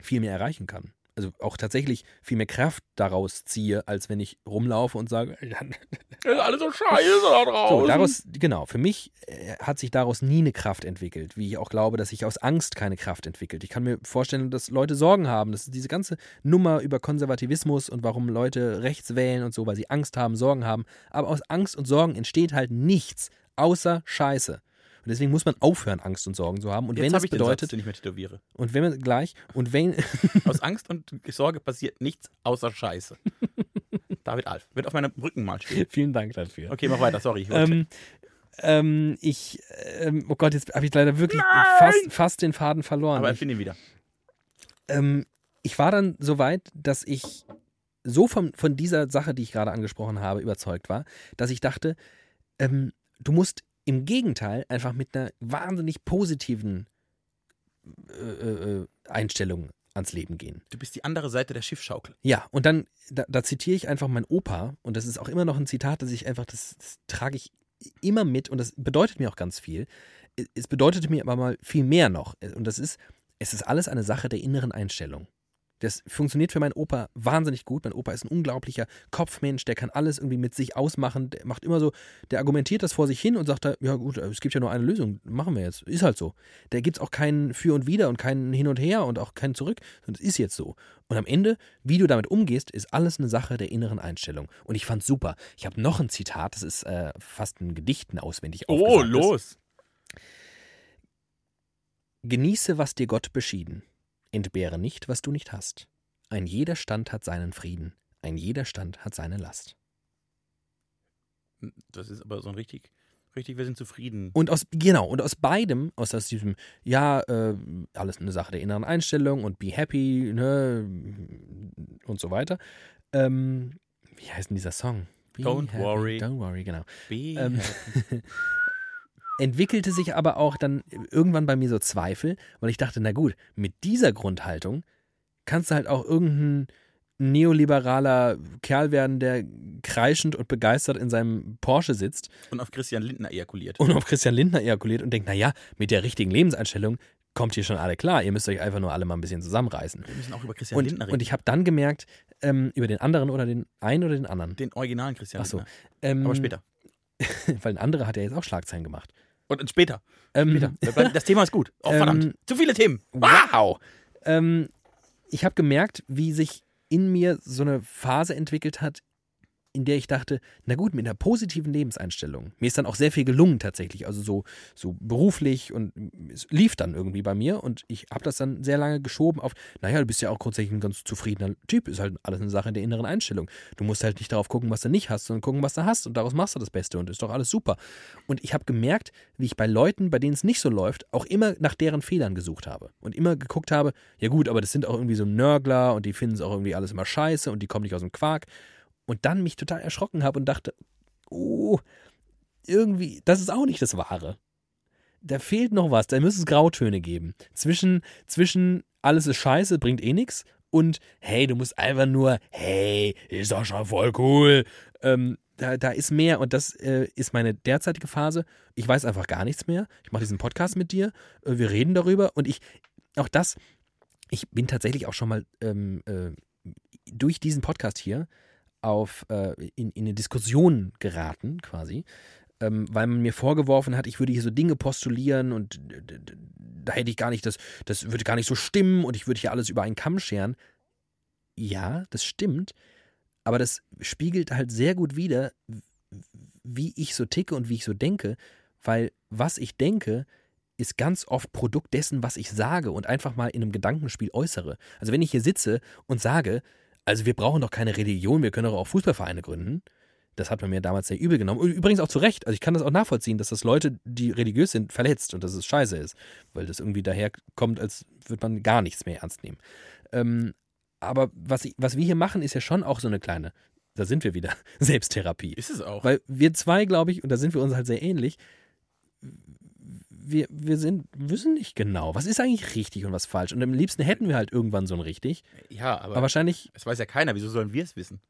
viel mehr erreichen kann. Also auch tatsächlich viel mehr Kraft daraus ziehe, als wenn ich rumlaufe und sage, ist alles so scheiße da draußen. so, daraus, genau, für mich äh, hat sich daraus nie eine Kraft entwickelt, wie ich auch glaube, dass sich aus Angst keine Kraft entwickelt. Ich kann mir vorstellen, dass Leute Sorgen haben, dass diese ganze Nummer über Konservativismus und warum Leute rechts wählen und so, weil sie Angst haben, Sorgen haben, aber aus Angst und Sorgen entsteht halt nichts außer Scheiße. Und deswegen muss man aufhören, Angst und Sorgen zu haben. Und Jetzt wenn das ich den Satz, bedeutet, den ich mir tätowiere. und wenn man gleich, und wenn, Aus Angst und Sorge passiert nichts außer Scheiße. David Alf. Wird auf meinem Rücken mal stehen. vielen Dank dafür. Okay, mach weiter, sorry. Ich Ähm, ähm, ich, ähm, oh Gott, jetzt habe ich leider wirklich fast, fast den Faden verloren. aber ich, finde ihn wieder. ähm, ich war dann so weit, dass ich so von, von dieser Sache, die ich gerade angesprochen habe, überzeugt war, dass ich dachte, ähm, du musst im Gegenteil einfach mit einer wahnsinnig positiven äh, äh, Einstellung ans Leben gehen. Du bist die andere Seite der Schiffschaukel. Ja, und dann, da, da zitiere ich einfach meinen Opa, und das ist auch immer noch ein Zitat, das ich einfach, das, das trage ich immer mit und das bedeutet mir auch ganz viel. Es bedeutete mir aber mal viel mehr noch. Und das ist, es ist alles eine Sache der inneren Einstellung. Das funktioniert für meinen Opa wahnsinnig gut. Mein Opa ist ein unglaublicher Kopfmensch, der kann alles irgendwie mit sich ausmachen. Der macht immer so, der argumentiert das vor sich hin und sagt da, ja gut, es gibt ja nur eine Lösung, machen wir jetzt. Ist halt so. Da gibt es auch keinen Für und Wider und keinen Hin und Her und auch keinen Zurück, sondern es ist jetzt so. Und am Ende, wie du damit umgehst, ist alles eine Sache der inneren Einstellung. Und ich fand's super. Ich habe noch ein Zitat, das ist äh, fast ein Gedichten auswendig Oh, los. Genieße, was dir Gott beschieden. Entbehre nicht, was du nicht hast. Ein jeder Stand hat seinen Frieden. Ein jeder Stand hat seine Last. Das ist aber so ein richtig, richtig, wir sind zufrieden. Und aus, genau, und aus beidem, aus, aus diesem, ja, äh, alles eine Sache der inneren Einstellung und be happy, ne, und so weiter. Ähm, wie heißt denn dieser Song? Be Don't worry. Don't worry, genau. Be Ähm, happy. entwickelte sich aber auch dann irgendwann bei mir so Zweifel, weil ich dachte, na gut, mit dieser Grundhaltung kannst du halt auch irgendein neoliberaler Kerl werden, der kreischend und begeistert in seinem Porsche sitzt und auf Christian Lindner ejakuliert. und auf Christian Lindner ejakuliert und denkt, naja, mit der richtigen Lebenseinstellung kommt hier schon alle klar. Ihr müsst euch einfach nur alle mal ein bisschen zusammenreißen. Wir müssen auch über Christian Und, Lindner reden. und ich habe dann gemerkt, ähm, über den anderen oder den einen oder den anderen. den originalen Christian Ach so. Lindner. Ähm, Aber später. Weil ein anderer hat ja jetzt auch Schlagzeilen gemacht. Und später. Ähm, später. Das Thema ist gut. Oh, verdammt. Ähm, Zu viele Themen. Wow! Ähm, ich habe gemerkt, wie sich in mir so eine Phase entwickelt hat, in der ich dachte, na gut, mit einer positiven Lebenseinstellung. Mir ist dann auch sehr viel gelungen tatsächlich, also so, so beruflich und es lief dann irgendwie bei mir und ich habe das dann sehr lange geschoben auf, naja, du bist ja auch grundsätzlich ein ganz zufriedener Typ, ist halt alles eine Sache der inneren Einstellung. Du musst halt nicht darauf gucken, was du nicht hast, sondern gucken, was du hast und daraus machst du das Beste und ist doch alles super. Und ich habe gemerkt, wie ich bei Leuten, bei denen es nicht so läuft, auch immer nach deren Fehlern gesucht habe und immer geguckt habe, ja gut, aber das sind auch irgendwie so Nörgler und die finden es auch irgendwie alles immer scheiße und die kommen nicht aus dem Quark. Und dann mich total erschrocken habe und dachte, oh, irgendwie, das ist auch nicht das Wahre. Da fehlt noch was, da müsste es Grautöne geben. Zwischen, zwischen alles ist scheiße, bringt eh nichts und hey, du musst einfach nur, hey, ist doch schon voll cool. Ähm, da, da ist mehr und das äh, ist meine derzeitige Phase. Ich weiß einfach gar nichts mehr. Ich mache diesen Podcast mit dir, äh, wir reden darüber und ich, auch das, ich bin tatsächlich auch schon mal ähm, äh, durch diesen Podcast hier auf, äh, in, in eine Diskussion geraten, quasi, ähm, weil man mir vorgeworfen hat, ich würde hier so Dinge postulieren und da hätte ich gar nicht, das, das würde gar nicht so stimmen und ich würde hier alles über einen Kamm scheren. Ja, das stimmt, aber das spiegelt halt sehr gut wider, wie ich so ticke und wie ich so denke, weil was ich denke, ist ganz oft Produkt dessen, was ich sage und einfach mal in einem Gedankenspiel äußere. Also wenn ich hier sitze und sage, also wir brauchen doch keine Religion, wir können doch auch Fußballvereine gründen. Das hat man mir damals sehr übel genommen. Und Übrigens auch zu Recht. Also ich kann das auch nachvollziehen, dass das Leute, die religiös sind, verletzt und dass es scheiße ist. Weil das irgendwie daherkommt, als würde man gar nichts mehr ernst nehmen. Ähm, aber was, ich, was wir hier machen, ist ja schon auch so eine kleine, da sind wir wieder, Selbsttherapie. Ist es auch. Weil wir zwei, glaube ich, und da sind wir uns halt sehr ähnlich, wir, wir sind, wissen nicht genau, was ist eigentlich richtig und was falsch. Und am liebsten hätten wir halt irgendwann so ein richtig. ja, aber, Aber wahrscheinlich, es weiß ja keiner. Wieso sollen wir es wissen?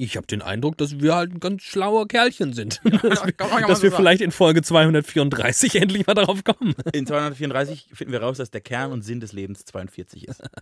ich habe den Eindruck, dass wir halt ein ganz schlauer Kerlchen sind. man- dass wir, man dass so wir vielleicht in Folge 234 endlich mal darauf kommen. In 234 finden wir raus, dass der Kern und Sinn des Lebens 42 ist.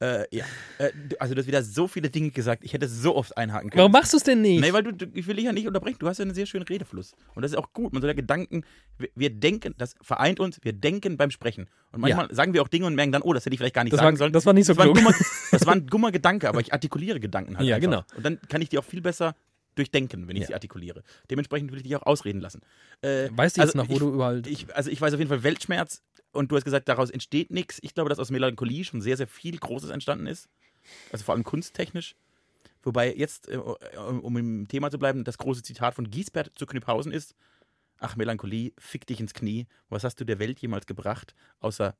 äh, ja. Äh, also, du hast wieder so viele Dinge gesagt. Ich hätte so oft einhaken können. Warum machst du es denn nicht? Nee, weil du, du, ich will dich ja nicht unterbrechen. Du hast ja einen sehr schönen Redefluss. Und das ist auch gut. Man soll ja Gedanken, wir, wir denken, das vereint uns, wir denken beim Sprechen. Und manchmal sagen wir auch Dinge und merken dann, oh, das hätte ich vielleicht gar nicht Das sagen war- sollen. das war nicht so das war, klug. das war ein dummer Gedanke, aber ich artikuliere Gedanken halt Ja, einfach. genau. Und dann kann ich die auch viel besser durchdenken, wenn ich Ja. sie artikuliere. Dementsprechend will ich dich auch ausreden lassen. Äh, weißt du jetzt also noch, wo ich, du überall. ich, also ich weiß auf jeden Fall Weltschmerz und du hast gesagt, daraus entsteht nichts. Ich glaube, dass aus Melancholie schon sehr, sehr viel Großes entstanden ist. Also vor allem kunsttechnisch. Wobei jetzt, äh, um im Thema zu bleiben, das große Zitat von Giesbert zu Knüpphausen ist: Ach, Melancholie, fick dich ins Knie. Was hast du der Welt jemals gebracht, außer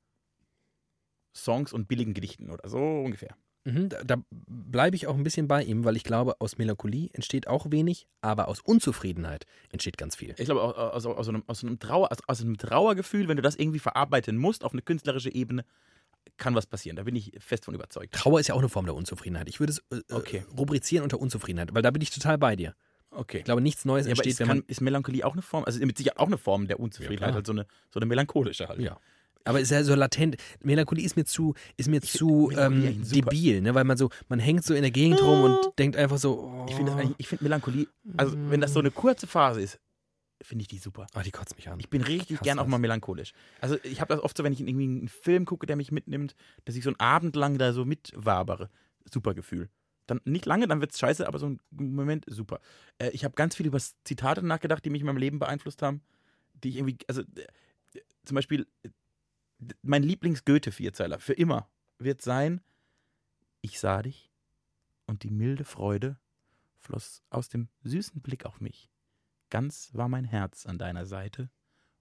Songs und billigen Gedichten oder so ungefähr? Mhm, da da bleibe ich auch ein bisschen bei ihm, weil ich glaube, aus Melancholie entsteht auch wenig, aber aus Unzufriedenheit entsteht ganz viel. Ich glaube, aus, aus, aus, einem, aus, einem Trauer, aus, aus einem Trauergefühl, wenn du das irgendwie verarbeiten musst auf eine künstlerische Ebene, kann was passieren. Da bin ich fest von überzeugt. Trauer ist ja auch eine Form der Unzufriedenheit. Ich würde es äh, Okay. rubrizieren unter Unzufriedenheit, weil da bin ich total bei dir. Okay. Ich glaube, nichts Neues Ja, aber entsteht, ist, wenn kann, ist Melancholie auch eine Form? Also mit Sicherheit auch eine Form der Unzufriedenheit, klar. halt so eine, so eine melancholische halt. Ja. Aber es ist ja so latent. Melancholie ist mir zu, ist mir zu ähm, debil, ne? weil man so, man hängt so in der Gegend rum und denkt einfach so, oh, Ich finde finde Melancholie, also wenn das so eine kurze Phase ist, finde ich die super. oh, die kotzt mich an. Ich bin richtig gern auch mal melancholisch. Also ich habe das oft so, wenn ich in irgendwie einen Film gucke, der mich mitnimmt, dass ich so einen Abend lang da so mitwabere. Super Gefühl. Dann nicht lange, dann wird's scheiße, aber so ein Moment super. Äh, ich habe ganz viel über Zitate nachgedacht, die mich in meinem Leben beeinflusst haben, die ich irgendwie, also äh, zum Beispiel mein Lieblings-Goethe-Vierzeiler für immer wird sein: Ich sah dich und die milde Freude floss aus dem süßen Blick auf mich. Ganz war mein Herz an deiner Seite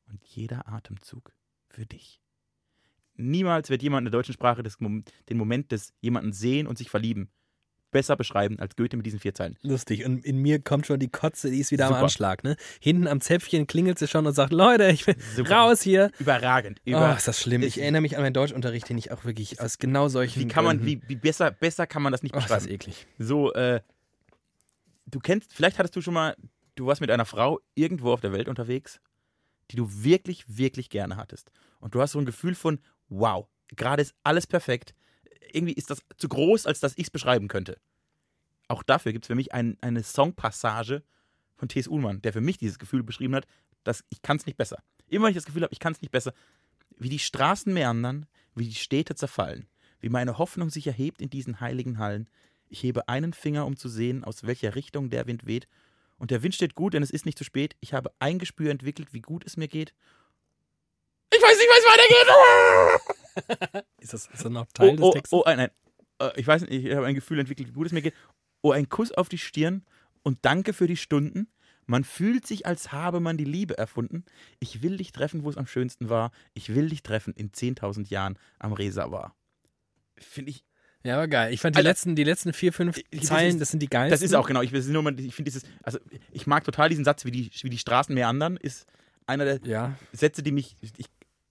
und jeder Atemzug für dich. Niemals wird jemand in der deutschen Sprache Mom- den Moment des jemanden sehen und sich verlieben besser beschreiben als Goethe mit diesen vier Zeilen. Lustig. Und in mir kommt schon die Kotze, die ist wieder Super. am Anschlag. Ne? Hinten am Zäpfchen klingelt sie schon und sagt, Leute, ich bin Super. raus hier. Überragend. Oh, Über ist das schlimm. Ich Ich- erinnere mich an meinen Deutschunterricht, den ich auch wirklich aus genau solchen wie kann man, wie, wie besser, besser kann man das nicht Oh, ist das beschreiben? eklig. So, äh, du kennst, vielleicht hattest du schon mal, du warst mit einer Frau irgendwo auf der Welt unterwegs, die du wirklich, wirklich gerne hattest. Und du hast so ein Gefühl von, wow, gerade ist alles perfekt. Irgendwie ist das zu groß, als dass ich es beschreiben könnte. Auch dafür gibt es für mich ein, eine Songpassage von T.S. Ullmann, der für mich dieses Gefühl beschrieben hat, dass ich kann es nicht besser. Immer wenn ich das Gefühl habe, ich kann es nicht besser. Wie die Straßen meandern, wie die Städte zerfallen, wie meine Hoffnung sich erhebt in diesen heiligen Hallen. Ich hebe einen Finger, um zu sehen, aus welcher Richtung der Wind weht. Und der Wind steht gut, denn es ist nicht zu spät. Ich habe ein Gespür entwickelt, wie gut es mir geht. Ich weiß nicht, es weitergeht. Ist das, ist das noch Teil oh, des oh, Textes? oh, nein, nein. Äh, Ich weiß nicht, ich habe ein Gefühl entwickelt, wie gut es mir geht. Oh, ein Kuss auf die Stirn und danke für die Stunden. Man fühlt sich, als habe man die Liebe erfunden. Ich will dich treffen, wo es am schönsten war. Ich will dich treffen in 10.000 Jahren am Reservoir. Finde ich, Ja, aber geil. Ich fand die, Alter. letzten, die letzten vier, fünf Das Zeilen, ist- das sind die geilsten. das ist auch genau. Ich, nur ich finde dieses, also ich mag total diesen Satz, wie die, wie die Straßen meandern, ist einer der Ja, Sätze, die mich. Ich,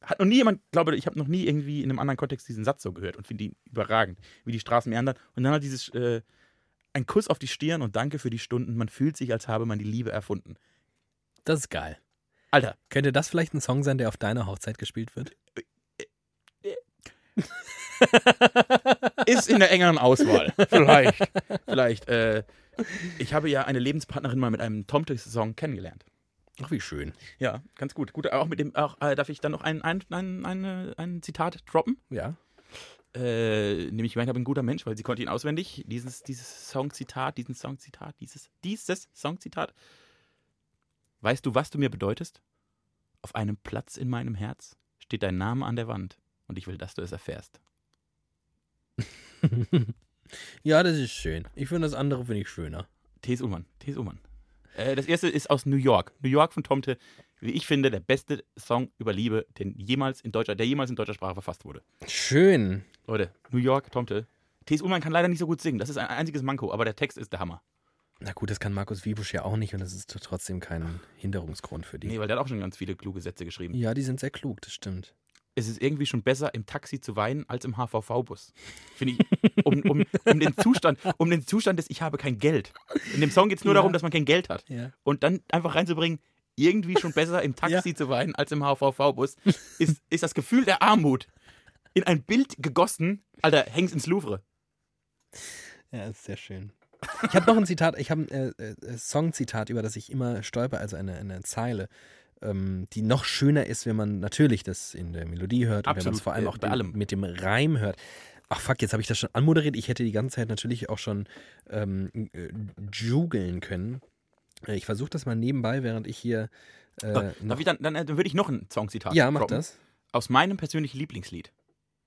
hat noch nie jemand, glaube ich, habe noch nie irgendwie in einem anderen Kontext diesen Satz so gehört und finde ihn überragend, wie die Straßen meandern. Und dann hat dieses äh, ein Kuss auf die Stirn und danke für die Stunden. Man fühlt sich, als habe man die Liebe erfunden. das ist geil. Alter, Könnte das vielleicht ein Song sein, der auf deiner Hochzeit gespielt wird? ist in der engeren Auswahl. Vielleicht. Vielleicht. Äh, ich habe ja eine Lebenspartnerin mal mit einem Tomte-Song kennengelernt. Ach, wie schön. Ja, ganz gut. Gut, auch mit dem, auch, äh, darf ich dann noch ein, ein, ein, ein, ein Zitat droppen? Ja. Äh, nämlich, ich meine, ich bin ein guter Mensch, weil sie konnte ihn auswendig. Dieses, dieses Songzitat, diesen Songzitat, dieses, dieses Songzitat. Weißt du, was du mir bedeutest? Auf einem Platz in meinem Herz steht dein Name an der Wand und ich will, dass du es erfährst. ja, das ist schön. Ich finde das andere finde ich schöner. T.S. Ullmann, T.S. Ullmann. Äh, das erste ist aus New York. New York von Tomte, wie ich finde, der beste Song über Liebe, den jemals in deutscher, der jemals in deutscher Sprache verfasst wurde. Schön. Leute, New York, Tomte. T.S. Ullmann kann leider nicht so gut singen. Das ist ein einziges Manko, aber der Text ist der Hammer. Na gut, das kann Markus Wiebusch ja auch nicht und das ist trotzdem kein Hinderungsgrund für die. Nee, weil der hat auch schon ganz viele kluge Sätze geschrieben. Ja, die sind sehr klug, das stimmt. Es ist irgendwie schon besser, im Taxi zu weinen, als im HVV-Bus. Finde ich, um, um, um, den Zustand, um den Zustand des Ich habe kein Geld. In dem Song geht es nur Ja. darum, dass man kein Geld hat. Ja. Und dann einfach reinzubringen, irgendwie schon besser im Taxi zu weinen, als im HVV-Bus, ist, ist das Gefühl der Armut in ein Bild gegossen. Alter, häng's ins Louvre. Ja, ist sehr schön. Ich habe noch ein Zitat, ich habe ein äh, äh, Songzitat, über das ich immer stolper, also eine, eine Zeile, ähm, die noch schöner ist, wenn man natürlich das in der Melodie hört und wenn man es Absolut, vor allem äh, auch bei allem. mit dem Reim hört. Ach fuck, jetzt habe ich das schon anmoderiert. Ich hätte die ganze Zeit natürlich auch schon ähm, äh, jugeln können. Äh, Ich versuche das mal nebenbei, während ich hier äh, Darf noch, ich dann, dann, dann würde ich noch ein Songzitat Ja, mach droppen. das. Aus meinem persönlichen Lieblingslied.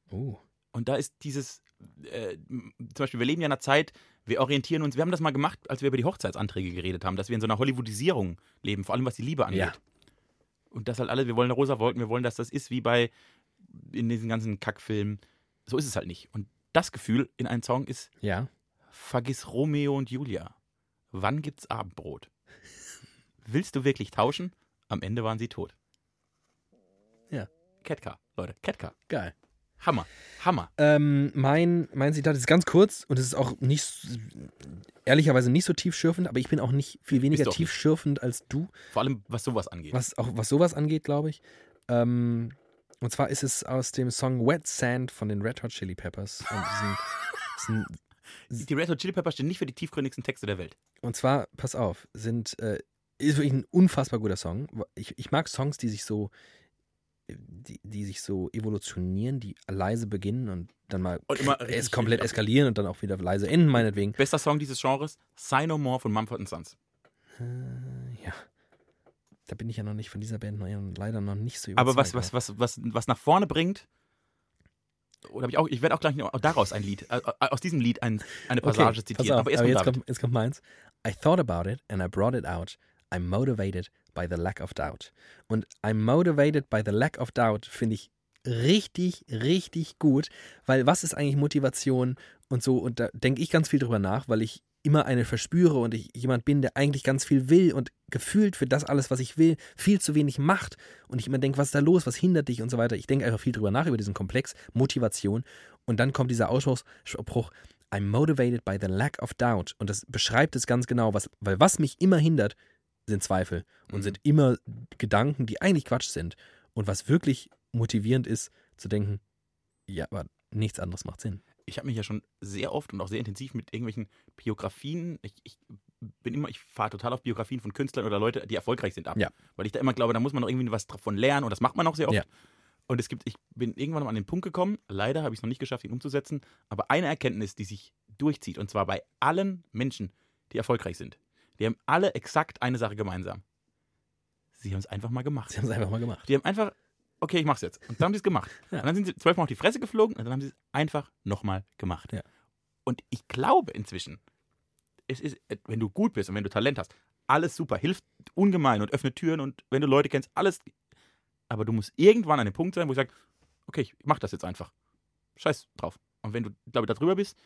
Oh. Und da ist dieses, äh, zum Beispiel, wir leben ja in einer Zeit, wir orientieren uns, wir haben das mal gemacht, als wir über die Hochzeitsanträge geredet haben, dass wir in so einer Hollywoodisierung leben, vor allem was die Liebe angeht. Ja. Und das halt alle, wir wollen eine rosa Wolken, wir wollen, dass das ist wie bei, in diesen ganzen Kackfilmen. So ist es halt nicht. Und das Gefühl in einem Song ist, Ja. vergiss Romeo und Julia. Wann gibt's Abendbrot? Willst du wirklich tauschen? Am Ende waren sie tot. Ja. Ketka, Leute, Ketka. Geil. Hammer, Hammer. Ähm, mein, mein Zitat ist ganz kurz und es ist auch nicht, ehrlicherweise nicht so tiefschürfend, aber ich bin auch nicht viel weniger doch nicht. tiefschürfend als du, Vor allem, was sowas angeht. was auch was sowas angeht, glaube ich. Ähm, und zwar ist es aus dem Song Wet Sand von den Red Hot Chili Peppers. Ist ein, Die Red Hot Chili Peppers stehen nicht für die tiefgründigsten Texte der Welt. und zwar, pass auf, sind, äh, ist wirklich ein unfassbar guter Song. Ich, ich mag Songs, die sich so, die, die sich so evolutionieren, die leise beginnen und dann mal Und immer es komplett eskalieren und dann auch wieder leise enden, meinetwegen. Bester Song dieses Genres, Say No More von Mumford Sons. Äh, ja. Da bin ich ja noch nicht von dieser Band noch, leider noch nicht so Aber was, überzeugt, was, was, was, was nach vorne bringt, oder ich auch, ich werde auch gleich noch daraus ein Lied, äh, aus diesem Lied ein, eine Okay, Passage pass zitieren. auf, aber aber jetzt, kommt, jetzt kommt meins. I thought about it and I brought it out. I'm motivated by the lack of doubt. Und I'm motivated by the lack of doubt finde ich richtig, richtig gut, weil was ist eigentlich Motivation und so, und da denke ich ganz viel drüber nach, weil ich immer eine verspüre und ich jemand bin, der eigentlich ganz viel will und gefühlt für das alles, was ich will, viel zu wenig macht. Und ich immer denke, was ist da los, was hindert dich? Und so weiter. Ich denke einfach viel drüber nach, über diesen Komplex Motivation. Und dann kommt dieser Ausspruch, I'm motivated by the lack of doubt. Und das beschreibt es ganz genau, was, weil was mich immer hindert, sind Zweifel und Mhm. sind immer Gedanken, die eigentlich Quatsch sind und was wirklich motivierend ist, zu denken, ja, aber nichts anderes macht Sinn. ich habe mich ja schon sehr oft und auch sehr intensiv mit irgendwelchen Biografien, ich, ich bin immer, ich fahre total auf Biografien von Künstlern oder Leute, die erfolgreich sind ab. Ja. Weil ich da immer glaube, da muss man noch irgendwie was davon lernen und das macht man auch sehr oft. Ja. Und es gibt, ich bin irgendwann mal an den Punkt gekommen, leider habe ich es noch nicht geschafft, ihn umzusetzen, aber eine Erkenntnis, die sich durchzieht, und zwar bei allen Menschen, die erfolgreich sind, die haben alle exakt eine Sache gemeinsam. Sie haben es einfach mal gemacht. Sie haben es einfach mal gemacht. Die haben einfach, okay, ich mach's jetzt. Und dann haben sie es gemacht. Ja. Und dann sind sie zwölfmal auf die Fresse geflogen und dann haben sie es einfach nochmal gemacht. Ja. Und ich glaube inzwischen, es ist, wenn du gut bist und wenn du Talent hast, alles super, hilft ungemein und öffnet Türen und wenn du Leute kennst, alles. Aber du musst irgendwann an dem Punkt sein, wo ich sage, okay, ich mach das jetzt einfach. Scheiß drauf. Und wenn du, glaube ich, da drüber bist,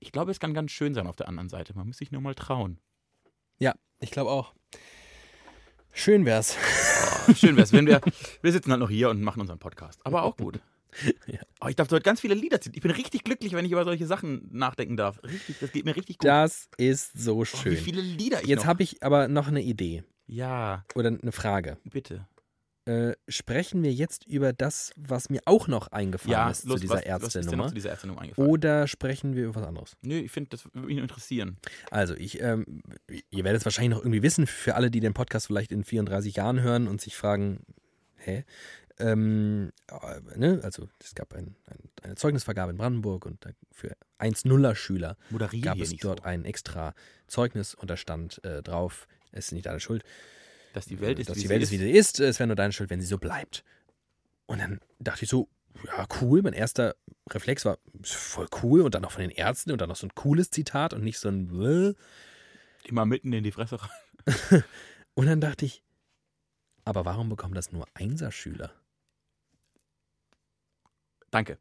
ich glaube, es kann ganz schön sein auf der anderen Seite. Man muss sich nur mal trauen. Ich glaube auch. Schön wär's. Oh, schön wär's, wenn wir, wir sitzen halt noch hier und machen unseren Podcast. Aber auch gut. Ja. Oh, ich darf heute ganz viele Lieder zitieren. Ich bin richtig glücklich, wenn ich über solche Sachen nachdenken darf. Richtig, das geht mir richtig gut. Das ist so oh, wie schön. viele Lieder ich Jetzt habe ich aber noch eine Idee Ja, oder eine Frage. bitte. Äh, sprechen wir jetzt über das, was mir auch noch eingefallen Ja, ist los, zu dieser was, was Ärztenummer. zu dieser Ärztenummer eingefallen? Oder sprechen wir über was anderes? Nö, ich finde, das würde mich interessieren. Also, ich, ähm, ihr werdet es wahrscheinlich noch irgendwie wissen, für alle, die den Podcast vielleicht in 34 Jahren hören und sich fragen, hä? Ähm, äh, ne? Also, es gab ein, ein, eine Zeugnisvergabe in Brandenburg und für 1-0er-Schüler Moderieren gab es dort so. ein extra Zeugnis und da stand äh, drauf, es ist nicht deine Schuld, Dass die Welt ist, dass wie die sie Welt ist, wie sie ist, es wäre nur deine Schuld, wenn sie so bleibt. Und dann dachte ich so, ja, cool. Mein erster Reflex war ist voll cool und dann noch von den Ärzten und dann noch so ein cooles Zitat und nicht so ein Bläh. Immer mitten in die Fresse rein. Und dann dachte ich, aber warum bekommen das nur Einserschüler? Danke.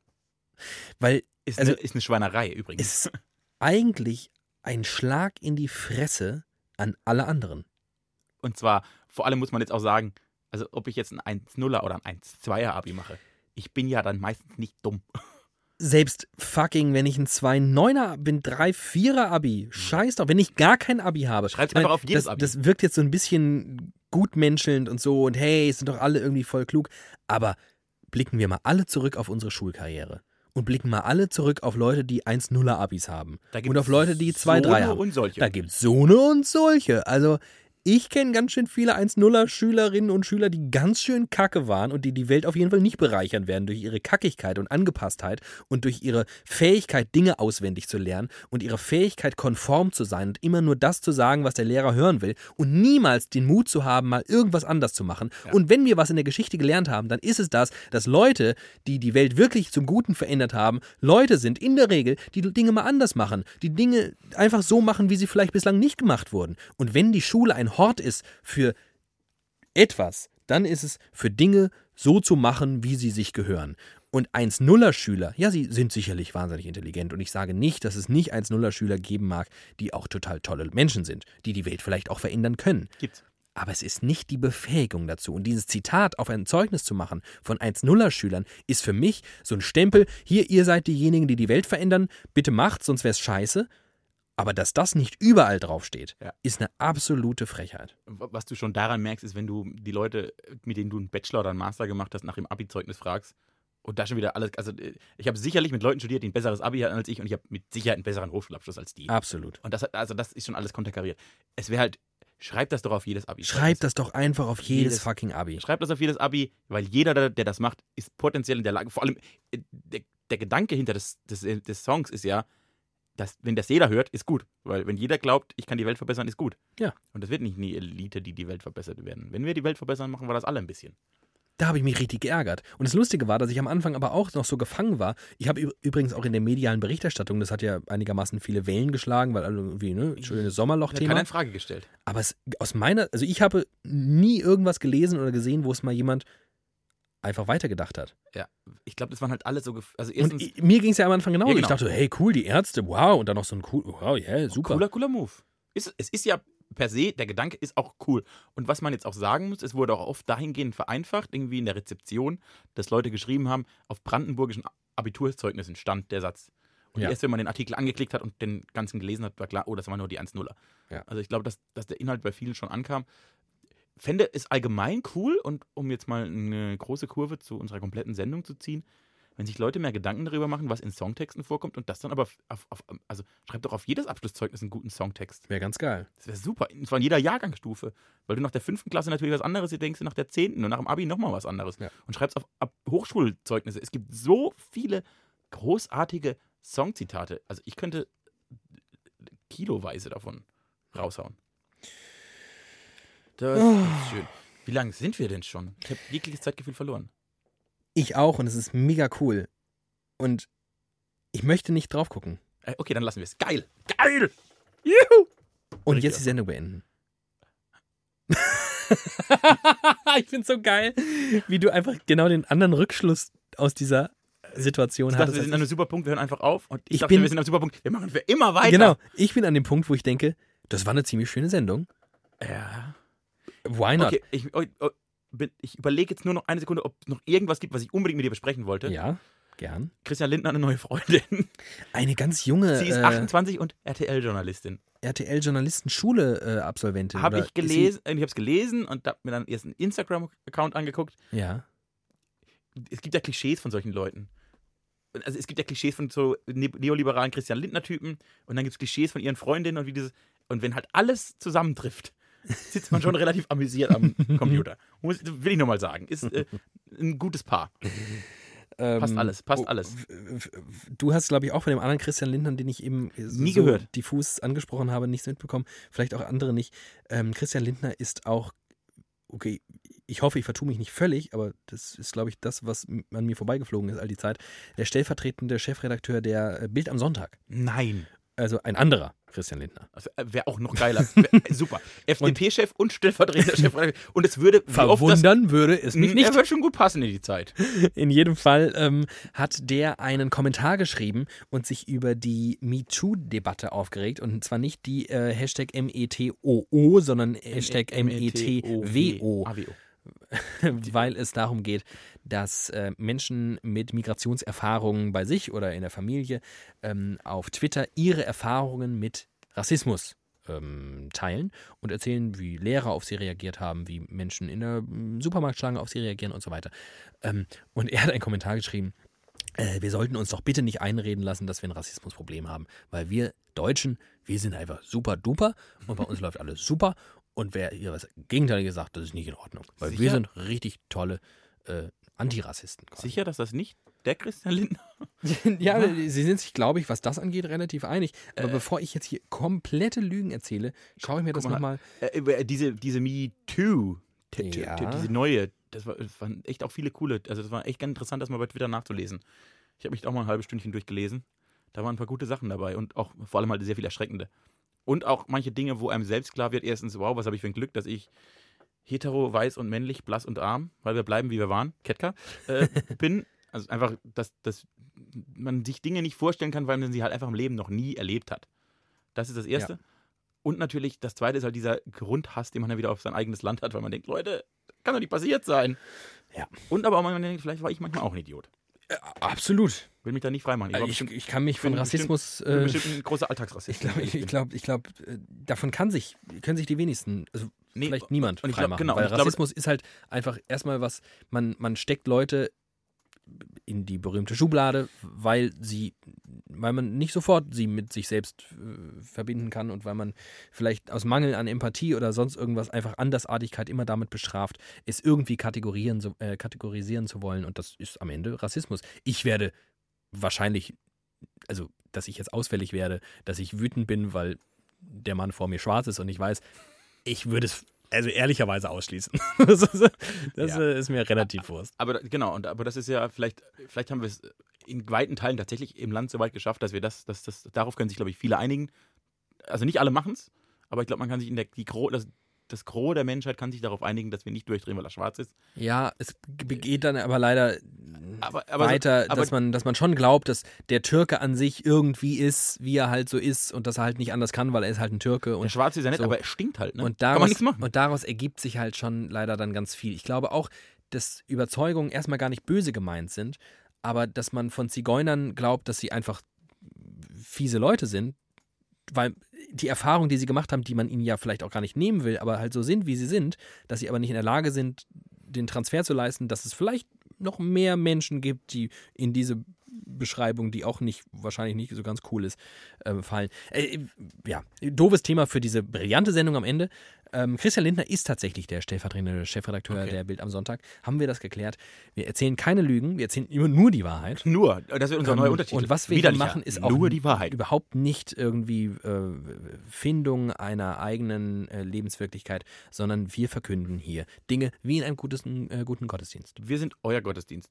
Weil Ist, Also- eine, ist eine Schweinerei übrigens. ist eigentlich ein Schlag in die Fresse an alle anderen. Und zwar, vor allem muss man jetzt auch sagen, also ob ich jetzt ein 1-0er oder ein 1-2er Abi mache, ich bin ja dann meistens nicht dumm. Selbst fucking, wenn ich ein 2-9er bin, 3-4er Abi, scheiß doch, wenn ich gar kein Abi habe. Meine, einfach auf jedes das, Abi. Das wirkt jetzt so ein bisschen gutmenschelnd und so und hey, es sind doch alle irgendwie voll klug. Aber blicken wir mal alle zurück auf unsere Schulkarriere. Und blicken mal alle zurück auf Leute, die 1-0er Abis haben. Da Und auf Leute, die so 2-3 eine haben. und solche. Da gibt's so eine und solche. Also, ich kenne ganz schön viele 1-0er Schülerinnen und Schüler, die ganz schön kacke waren und die die Welt auf jeden Fall nicht bereichern werden durch ihre Kackigkeit und Angepasstheit und durch ihre Fähigkeit, Dinge auswendig zu lernen und ihre Fähigkeit, konform zu sein und immer nur das zu sagen, was der Lehrer hören will und niemals den Mut zu haben, mal irgendwas anders zu machen. Ja. Und wenn wir was in der Geschichte gelernt haben, dann ist es das, dass Leute, die die Welt wirklich zum Guten verändert haben, Leute sind in der Regel, die Dinge mal anders machen, die Dinge einfach so machen, wie sie vielleicht bislang nicht gemacht wurden. Und wenn die Schule ein Hort ist für etwas, dann ist es für Dinge so zu machen, wie sie sich gehören. Und 1-0er-Schüler, ja, sie sind sicherlich wahnsinnig intelligent. Und ich sage nicht, dass es nicht 1-0er-Schüler geben mag, die auch total tolle Menschen sind, die die Welt vielleicht auch verändern können. Gibt's. Aber es ist nicht die Befähigung dazu. Und dieses Zitat auf ein Zeugnis zu machen von 1-0er-Schülern ist für mich so ein Stempel. Hier, ihr seid diejenigen, die die Welt verändern. Bitte macht, sonst wäre es scheiße. Aber dass das nicht überall draufsteht, Ja. ist eine absolute Frechheit. Was du schon daran merkst, ist, wenn du die Leute, mit denen du einen Bachelor oder einen Master gemacht hast, nach dem Abi-Zeugnis fragst und da schon wieder alles. Also, äh, ich habe sicherlich mit Leuten studiert, die ein besseres Abi hatten als ich und ich habe mit Sicherheit einen besseren Hochschulabschluss als die. Absolut. Und das, also das ist schon alles konterkariert. Es wäre halt, schreib das doch auf jedes Abi. Schreib das doch einfach auf jedes, Jedes- fucking Abi. Schreib das auf jedes Abi, weil jeder, der, der das macht, ist potenziell in der Lage. Vor allem, äh, der, der Gedanke hinter des, des, des Songs ist ja, dass, wenn das jeder hört, ist gut. Weil wenn jeder glaubt, ich kann die Welt verbessern, ist gut. Ja. Und das wird nicht die Elite, die die Welt verbessert werden. Wenn wir die Welt verbessern, machen wir das alle ein bisschen. Da habe ich mich richtig geärgert. Und das Lustige war, dass ich am Anfang aber auch noch so gefangen war. Ich habe übrigens auch in der medialen Berichterstattung, das hat ja einigermaßen viele Wellen geschlagen, weil alle irgendwie, ne, schönes Sommerloch-Thema. keiner in Frage gestellt. Aber es, aus meiner, also ich habe nie irgendwas gelesen oder gesehen, wo es mal jemand einfach weitergedacht hat. Ja. Ich glaube, das waren halt alle so. Also Und erstens, i- mir ging es ja am Anfang genauso. Ja, genau. Ich dachte, hey, cool, die Ärzte, wow, und dann noch so ein cool, wow, yeah, super. cooler, cooler Move. Ist, es ist ja per se, der Gedanke ist auch cool. Und was man jetzt auch sagen muss, es wurde auch oft dahingehend vereinfacht, irgendwie in der Rezeption, dass Leute geschrieben haben, auf brandenburgischen Abiturzeugnissen stand der Satz. Und Ja. erst wenn man den Artikel angeklickt hat und den ganzen gelesen hat, war klar, oh, das war nur die 1-0er. Ja. Also ich glaube, dass, dass der Inhalt bei vielen schon ankam. Fände es allgemein cool und um jetzt mal eine große Kurve zu unserer kompletten Sendung zu ziehen, wenn sich Leute mehr Gedanken darüber machen, was in Songtexten vorkommt und das dann aber auf, auf also schreib doch auf jedes Abschlusszeugnis einen guten Songtext. Wäre ganz geil. Das wäre super. Und zwar in jeder Jahrgangsstufe. Weil du nach der fünften Klasse natürlich was anderes denkst, nach der zehnten und nach dem Abi nochmal was anderes. Ja. Und schreibst auf, auf Hochschulzeugnisse. Es gibt so viele großartige Songzitate. Also ich könnte kiloweise davon raushauen. Das ist schön. Wie lange sind wir denn schon? Ich habe jegliches Zeitgefühl verloren. Ich auch und es ist mega cool. Und ich möchte nicht drauf gucken. Äh, okay, dann lassen wir es. Geil! Geil! Juhu! Und Richtig jetzt die Sendung beenden. ich finde so geil, wie du einfach genau den anderen Rückschluss aus dieser Situation Ich dachte, hattest. wir sind an einem super Punkt, wir hören einfach auf. Und ich, Ich dachte, bin- wir sind am super Punkt, wir machen für immer weiter. genau, ich bin an dem Punkt, wo ich denke, das war eine ziemlich schöne Sendung. Ja. Why not? Okay, ich, oh, oh, ich überlege jetzt nur noch eine Sekunde, ob es noch irgendwas gibt, was ich unbedingt mit dir besprechen wollte. Ja, gern. Christian Lindner hat eine neue Freundin. Eine ganz junge. Sie ist äh, 28 und RTL-Journalistin. RTL-Journalistenschule äh. Habe ich gelesen, äh, ich habe es gelesen und habe mir dann erst einen Instagram-Account angeguckt. Ja. Es gibt ja Klischees von solchen Leuten. Also es gibt ja Klischees von so ne neoliberalen Christian Lindner-Typen und dann gibt es Klischees von ihren Freundinnen und wie dieses. Und wenn halt alles zusammentrifft, sitzt man schon relativ amüsiert am Computer. Muss, will ich nur mal sagen. Ist äh, ein gutes Paar. Passt Ähm, alles, passt oh, alles. Du hast, glaube ich, auch von dem anderen Christian Lindner, den ich eben so Nie gehört. diffus angesprochen habe, nichts mitbekommen. Vielleicht auch andere nicht. Ähm, Christian Lindner ist auch, okay, ich hoffe, ich vertue mich nicht völlig, aber das ist, glaube ich, das, was an mir vorbeigeflogen ist all die Zeit. Der stellvertretende Chefredakteur der äh, Bild am Sonntag. Nein. Also ein anderer Christian Lindner. Also, Wäre auch noch geiler. Äh, super. FDP-Chef und stellvertretender Chef. Und es würde. das- Verwundern würde es mich nicht. Er würde schon gut passen in die Zeit. In jedem Fall ähm, hat der einen Kommentar geschrieben und sich über die MeToo-Debatte aufgeregt. Und zwar nicht die äh, Hashtag METOO, sondern Hashtag METWO. weil es darum geht, dass äh, Menschen mit Migrationserfahrungen bei sich oder in der Familie ähm, auf Twitter ihre Erfahrungen mit Rassismus ähm, teilen und erzählen, wie Lehrer auf sie reagiert haben, wie Menschen in der mm, Supermarktschlange auf sie reagieren und so weiter. Ähm, und er hat einen Kommentar geschrieben, äh, wir sollten uns doch bitte nicht einreden lassen, dass wir ein Rassismusproblem haben, weil wir Deutschen, wir sind einfach super duper und bei uns läuft alles super und wer hier was Gegenteiliges sagt, das ist nicht in Ordnung, weil wir Sicher? sind richtig tolle äh, Antirassisten. quasi. Sicher, dass das nicht der Christian Lindner ja, sie sind sich, glaube ich, was das angeht, relativ einig. Aber Äh. bevor ich jetzt hier komplette Lügen erzähle, schaue ich mir das nochmal. Äh, äh, diese, diese Me Too, Ja. diese neue, das, war, das waren echt auch viele coole, also das war echt ganz interessant, das mal bei Twitter nachzulesen. Ich habe mich auch mal ein halbes Stündchen durchgelesen. Da waren ein paar gute Sachen dabei und auch vor allem halt sehr viel erschreckende. Und auch manche Dinge, wo einem selbst klar wird, erstens, wow, was habe ich für ein Glück, dass ich hetero, weiß und männlich, blass und arm, weil wir bleiben, wie wir waren, Ketka, äh, bin. Also einfach, dass, dass man sich Dinge nicht vorstellen kann, weil man sie halt einfach im Leben noch nie erlebt hat. Das ist das Erste. Und natürlich, das Zweite ist halt dieser Grundhass, den man dann wieder auf sein eigenes Land hat, weil man denkt, Leute, kann doch nicht passiert sein. Ja. Und aber auch man denkt, vielleicht war ich manchmal auch ein Idiot. Absolut. Will mich da nicht freimachen. war Ich, bestimmt- ich kann mich von Rassismus. Äh, bestimmt ein großer Alltagsrassist. ich glaube, ich, ich glaub, ich glaub, äh, davon kann sich, können sich die wenigsten, also Nee, vielleicht niemand ich glaub, freimachen. genau, weil ich glaube- Rassismus ist halt einfach erstmal was, man, man steckt Leute in die berühmte Schublade, weil sie, weil man nicht sofort sie mit sich selbst äh, verbinden kann und weil man vielleicht aus Mangel an Empathie oder sonst irgendwas einfach Andersartigkeit immer damit bestraft, es irgendwie kategorieren, so- äh, kategorisieren zu wollen und das ist am Ende Rassismus. Ich werde wahrscheinlich, also dass ich jetzt ausfällig werde, dass ich wütend bin, weil der Mann vor mir schwarz ist und ich weiß, ich würde es also ehrlicherweise ausschließen. das ist, das Ja. ist mir relativ Wurst. Aber genau, und, aber das ist ja vielleicht, vielleicht haben wir es in weiten Teilen tatsächlich im Land so weit geschafft, dass wir das, das, das darauf können sich, glaube ich, viele einigen. Also nicht alle machen es, aber ich glaube, man kann sich in der, die das, das Gros der Menschheit kann sich darauf einigen, dass wir nicht durchdrehen, weil er schwarz ist. Ja, es geht dann aber leider Aber, aber weiter, aber- dass, man, dass man schon glaubt, dass der Türke an sich irgendwie ist, wie er halt so ist und dass er halt nicht anders kann, weil er ist halt ein Türke. Der Und, Schwarze ist ja nett, so. aber er stinkt halt. Ne? und, kann man daraus, nichts machen. und daraus ergibt sich halt schon leider dann ganz viel. Ich glaube auch, dass Überzeugungen erstmal gar nicht böse gemeint sind, aber dass man von Zigeunern glaubt, dass sie einfach fiese Leute sind, weil die Erfahrung, die sie gemacht haben, die man ihnen ja vielleicht auch gar nicht nehmen will, aber halt so sind, wie sie sind, dass sie aber nicht in der Lage sind, den Transfer zu leisten, dass es vielleicht noch mehr Menschen gibt, die in diese Beschreibung, die auch nicht, wahrscheinlich nicht so ganz cool ist, ähm, fallen. Äh, ja, doofes Thema für diese brillante Sendung am Ende. Ähm, Christian Lindner ist tatsächlich der stellvertretende Chefredakteur Okay. der Bild am Sonntag. Haben wir das geklärt? Wir erzählen keine Lügen, wir erzählen immer nur die Wahrheit. Nur, das wird unser neuer Ähm, Untertitel. Und was wir hier machen, ist auch nur die Wahrheit. überhaupt nicht irgendwie äh, Findung einer eigenen äh, Lebenswirklichkeit, sondern wir verkünden hier Dinge wie in einem gutes, äh, guten Gottesdienst. Wir sind euer Gottesdienst.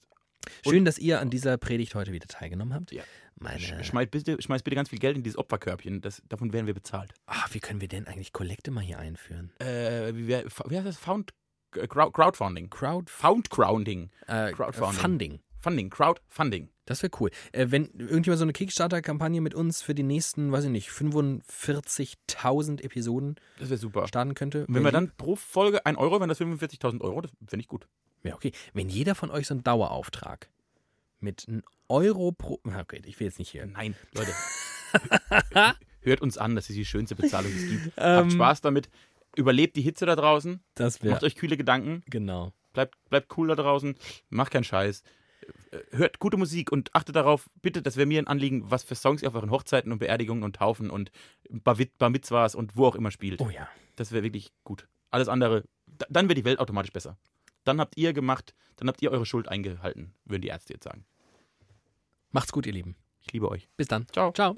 Schön, dass ihr an dieser Predigt heute wieder teilgenommen habt. Ja. Meine, Sch- Schmeiß bitte, schmeiß bitte ganz viel Geld in dieses Opferkörbchen. Das, davon werden wir bezahlt. ah, wie können wir denn eigentlich Kollekte mal hier einführen? Äh, wie, wär- wie heißt das? Found, äh, Crowd, Crowdfunding. Crowd Found Crowding. äh, Crowdfunding. Funding. Funding. Crowdfunding. Das wäre cool. Äh, wenn irgendjemand so eine Kickstarter-Kampagne mit uns für die nächsten, weiß ich nicht, 45.000 Episoden Das wäre super. starten könnte. Und wenn wir dann pro Folge 1 Euro, wenn das 45.000 Euro, das finde ich gut. Ja, okay. Wenn jeder von euch so einen Dauerauftrag mit einem Euro pro. Okay, ich will jetzt nicht hier. Nein, Leute. hört uns an, das ist die schönste Bezahlung, die es gibt. Habt Ähm. Spaß damit. Überlebt die Hitze da draußen. Das wäre. Macht euch kühle Gedanken. Genau. Bleibt, bleibt cool da draußen. Macht keinen Scheiß. Äh, Hört gute Musik und achtet darauf, bitte, das wäre mir ein Anliegen, was für Songs ihr auf euren Hochzeiten und Beerdigungen und Taufen und Bar, Bar Mitzvahs und wo auch immer spielt. Oh ja. Das wäre wirklich gut. Alles andere, da- dann wäre die Welt automatisch besser. Dann habt ihr gemacht, dann habt ihr eure Schuld eingehalten, würden die Ärzte jetzt sagen. Macht's gut, ihr Lieben. Ich liebe euch. Bis dann. Ciao. Ciao.